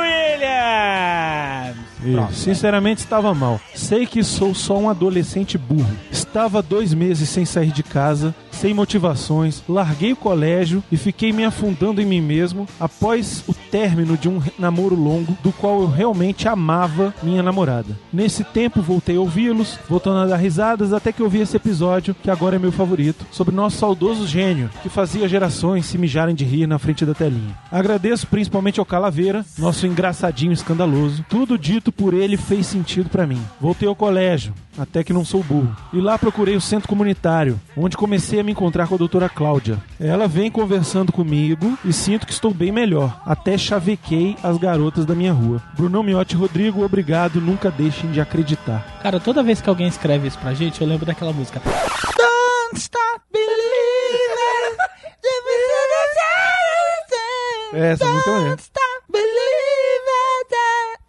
Williams! Isso. Sinceramente, estava mal. Sei que sou só um adolescente burro. Tava dois meses sem sair de casa, sem motivações, larguei o colégio e fiquei me afundando em mim mesmo após o término de um namoro longo, do qual eu realmente amava minha namorada. Nesse tempo voltei a ouvi-los, voltando a dar risadas até que eu vi esse episódio, que agora é meu favorito, sobre nosso saudoso gênio, que fazia gerações se mijarem de rir na frente da telinha. Agradeço principalmente ao Calaveira, nosso engraçadinho escandaloso. Tudo dito por ele fez sentido pra mim. Voltei ao colégio, até que não sou burro. E lá procurei o centro comunitário, onde comecei a me encontrar com a doutora Cláudia. Ela vem conversando comigo e sinto que estou bem melhor. Até chavequei as garotas da minha rua. Brunão Miotti Rodrigo, obrigado, nunca deixem de acreditar. Cara, toda vez que alguém escreve isso pra gente, eu lembro daquela música. Don't stop believing. Essa música é.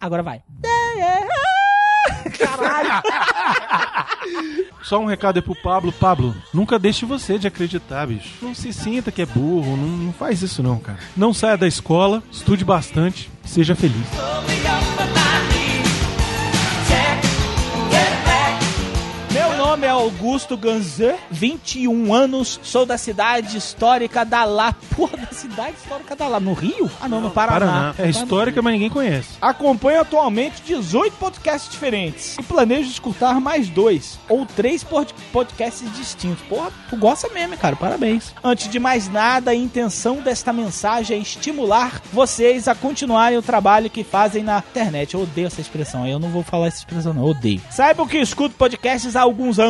Agora vai. Só um recado aí pro Pablo. Pablo, nunca deixe você de acreditar, bicho. Não se sinta que é burro, não, não faz isso não, cara. Não saia da escola, estude bastante, seja feliz. Nome é Augusto Ganzé, 21 anos, sou da cidade histórica da Lá. Porra, da cidade histórica da Lá, no Rio? Ah, não, no Paraná. Paraná. É histórica, mas ninguém conhece. Acompanho atualmente 18 podcasts diferentes e planejo escutar mais dois ou três pod- podcasts distintos. Porra, tu gosta mesmo, cara. Parabéns. Antes de mais nada, a intenção desta mensagem é estimular vocês a continuarem o trabalho que fazem na internet. Eu odeio essa expressão. Eu não vou falar essa expressão, não. Eu odeio. Saibam que escuto podcasts há alguns anos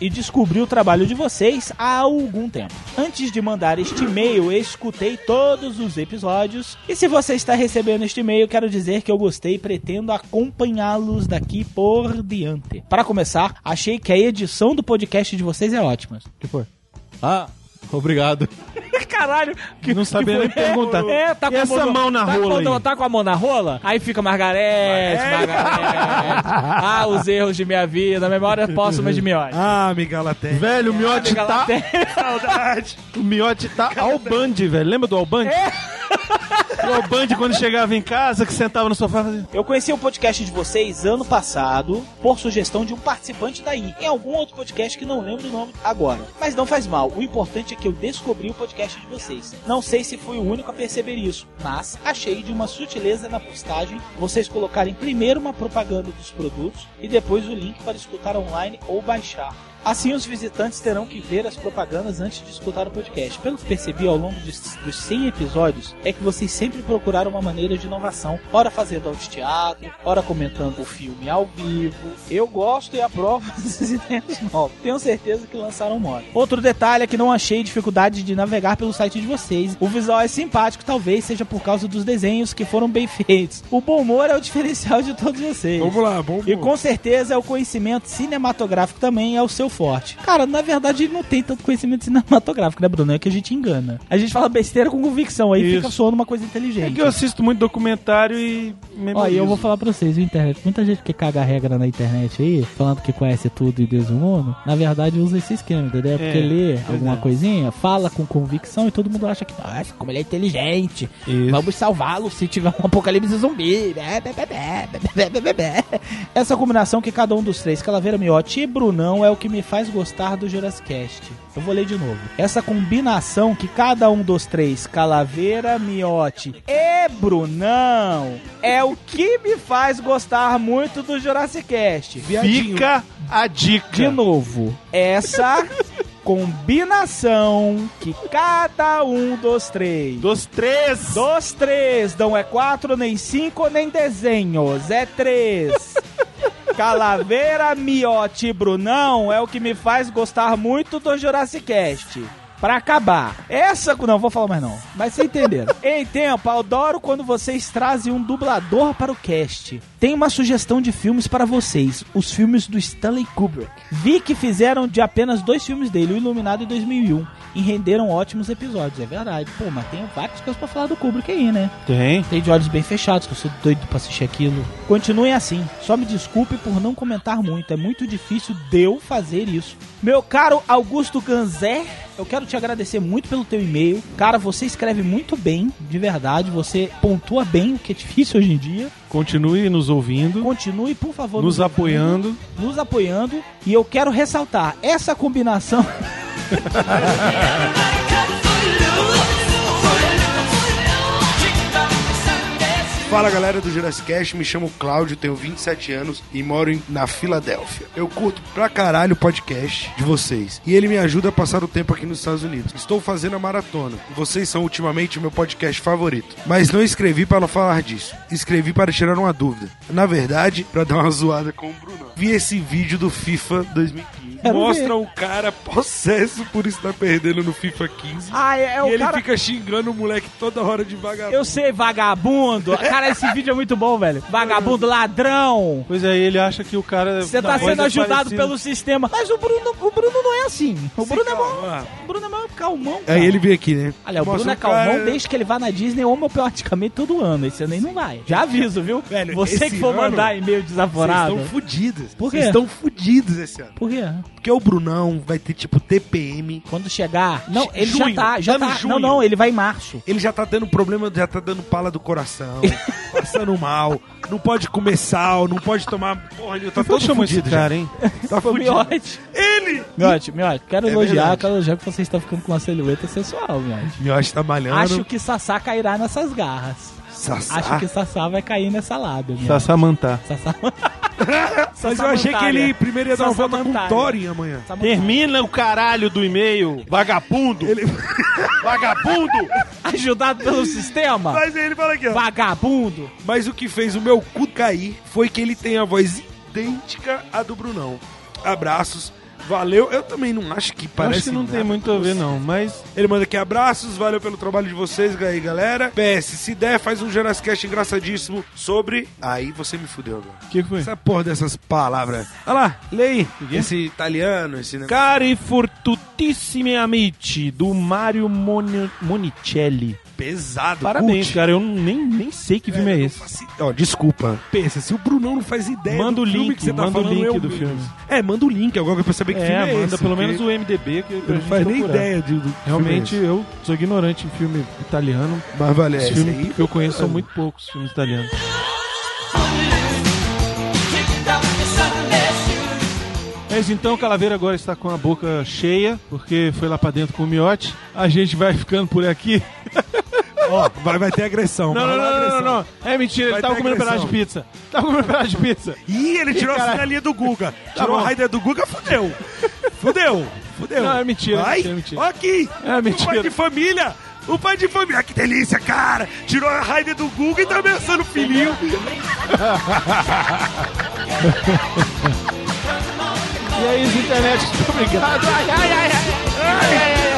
e descobri o trabalho de vocês há algum tempo. Antes de mandar este e-mail, escutei todos os episódios. E se você está recebendo este e-mail, quero dizer que eu gostei e pretendo acompanhá-los daqui por diante. Para começar, achei que a edição do podcast de vocês é ótima. que foi? Ah, obrigado. Caralho, que Não sabia nem perguntar. É, tá E com a essa mão na tá rola com- aí? Tá com a mão na rola? Aí fica Margarete, Margarete. ah, os erros de minha vida, memória póstuma de miote. Ah, Migalaté. Velho, o Miotti Amiga, tá. Saudade. O Miotti tá ao band, velho. Lembra do Alband? O Alband, quando chegava em casa, que sentava no sofá e fazia. Eu conheci o podcast de vocês ano passado por sugestão de um participante daí, em algum outro podcast que não lembro o nome agora. Mas não faz mal, o importante é que eu descobri o podcast de vocês. Não sei se fui o único a perceber isso, mas achei de uma sutileza na postagem vocês colocarem primeiro uma propaganda dos produtos e depois o link para escutar online ou baixar. Assim, os visitantes terão que ver as propagandas antes de escutar o podcast. Pelo que percebi ao longo dos, dos 100 episódios, é que vocês sempre procuraram uma maneira de inovação, ora fazendo audio-teatro, ora comentando o filme ao vivo. Eu gosto e aprovo essas ideias novas. Tenho certeza que lançaram moda. Outro detalhe é que não achei dificuldade de navegar pelo site de vocês. O visual é simpático, talvez seja por causa dos desenhos que foram bem feitos. O bom humor é o diferencial de todos vocês. Vamos lá, vamos E com certeza é o conhecimento cinematográfico também é o seu forte. Cara, na verdade ele não tem tanto conhecimento cinematográfico, né, Bruno? É que a gente engana. A gente fala besteira com convicção, aí Isso. fica soando uma coisa É inteligente. que eu assisto muito documentário e. Ó, e eu vou falar pra vocês, viu, internet? Muita gente que caga a regra na internet aí, falando que conhece tudo e Deus o mundo, na verdade usa esse esquema, entendeu? Porque É, lê verdade. alguma coisinha, fala com convicção e todo mundo acha que, nossa, como ele é inteligente, Isso. vamos salvá-lo se tiver um apocalipse zumbi. Essa combinação que cada um dos três, Calaveira, Miotti e Brunão, é o que me faz gostar do Jurassic Cast. Eu vou ler de novo. Essa combinação que cada um dos três, Calaveira, Miotti e Brunão, é o que me faz gostar muito do Jurassic Cast. Fica a dica. De novo, essa combinação que cada um dos três. Dos três. Dos três. Não é quatro, nem cinco, nem desenhos. É três. Calaveira, Miotti e Brunão é o que me faz gostar muito do Jurassic Cast. Pra acabar, essa. Não, vou falar mais não. Mas vocês entenderam. em tempo, adoro quando vocês trazem um dublador para o cast. Tem uma sugestão de filmes para vocês: os filmes do Stanley Kubrick. Vi que fizeram de apenas dois filmes dele, o Iluminado em 2001, e renderam ótimos episódios. É verdade. Pô, mas tem várias coisas pra falar do Kubrick aí, né? Tem. Tem de olhos bem fechados, que eu sou doido pra assistir aquilo. Continuem assim. Só me desculpe por não comentar muito. É muito difícil de eu fazer isso. Meu caro Augusto Ganzé, eu quero te agradecer muito pelo teu e-mail. Cara, você escreve muito bem, de verdade. Você pontua bem, o que é difícil hoje em dia. Continue nos ouvindo, Continue, por favor. nos ouvindo, apoiando. Nos apoiando. E eu quero ressaltar, essa combinação... Fala galera do Jurassic me chamo Cláudio, tenho 27 anos e moro na Filadélfia. Eu curto pra caralho o podcast de vocês e ele me ajuda a passar o tempo aqui nos Estados Unidos. Estou fazendo a maratona vocês são ultimamente o meu podcast favorito. Mas não escrevi para falar disso, escrevi para tirar uma dúvida. Na verdade, para dar uma zoada com o Bruno. Vi esse vídeo do FIFA 2015. Quero Mostra ver. o cara possesso por estar perdendo no FIFA 15. Ah, é, é e o ele cara... fica xingando o moleque toda hora de vagabundo. Eu sei, vagabundo. Cara, esse vídeo é muito bom, velho. Vagabundo, ladrão. Pois é, ele acha que o cara. Você tá sendo é ajudado parecido. pelo sistema. Mas o Bruno, o Bruno não é assim. O Bruno é bom. O Bruno é mó calmão, cara. Aí ele veio aqui, né? Olha, o Mostra Bruno é um cara- calmão desde que ele vá na Disney homeopaticamente todo ano. Esse ano aí não vai. Já aviso, viu? Velho, Você que for ano, mandar e-mail Vocês desaforado. estão fudidos. Por quê? Vocês estão fudidos esse ano. Por quê? Porque o Brunão vai ter, tipo, TPM. Quando chegar. Não, ele Junho, já tá. Já tá. junho. Não, não, ele vai em março. Ele já tá dando problema, já tá dando pala do coração, passando mal, não pode comer sal, não pode tomar. Porra, ele tá todo chama esse fudido já. cara, hein? Tá Foi miote. Ele! Miote, Miote, quero É elogiar, verdade. quero elogiar que você está ficando com uma silhueta sensual, Miote. Miote tá malhando. Acho que Sassá cairá nessas garras. Sassá. Acho que Sassá vai cair nessa lábia, Miote. Sassamantá. Sassá. Mas eu achei que ele primeiro ia dar uma volta com o. Thorin amanhã. Termina o caralho do e-mail, vagabundo! Ele... Vagabundo! Ajudado pelo sistema? Mas ele fala aqui, ó. Vagabundo. Mas o que fez o meu cu cair foi que ele tem a voz idêntica à do Brunão. Abraços. Valeu. Eu também não acho que parece. Acho que não tem muito a ver, não, mas. Ele manda aqui abraços, valeu pelo trabalho de vocês aí, galera. PS, se der, faz um Jurassic engraçadíssimo sobre. Aí você me fudeu agora. O que foi? Essa porra dessas palavras. Olha lá, leia. Esse italiano, esse negócio. Cari fortutissimi amici, do Mario Moni- Monicelli. Pesado, Parabéns, cult. cara, eu nem, nem sei que filme é Velho, esse. faço- Ó, desculpa. Pensa, se o Brunão não faz ideia Manda o link, que você tá manda o falando, link eu do mesmo. filme. É, manda o link agora pra saber que filme É, é manda esse, pelo menos o MDB que Eu não faz nem ideia de, do Realmente, é eu sou ignorante em filme italiano. Mas vale, Os esse filmes aí. que eu conheço são muito poucos filmes italianos. Mas então, Calaveira agora está com a boca cheia, porque foi lá pra dentro com o miote. A gente vai ficando por aqui. Ó, vai, vai ter agressão. Não, vai não, rolar não, não, agressão. não, não. É mentira, Vai ele tava ter comendo pedaço agressão. de pizza. Tava comendo pedaço de pizza. Ih, ele tirou a Caralho. finalinha do Guga. Tá Tirou bom. a raida do Guga, fudeu. Fudeu. Fudeu. Não, é mentira, mentira, é mentira. Ó aqui. É mentira. O pai de família. O pai de família. Ah, que delícia, cara. Tirou a raida do Guga e tá ameaçando o filhinho. E é isso, internet. Muito obrigado. Ai, ai, ai, ai. ai, ai, ai.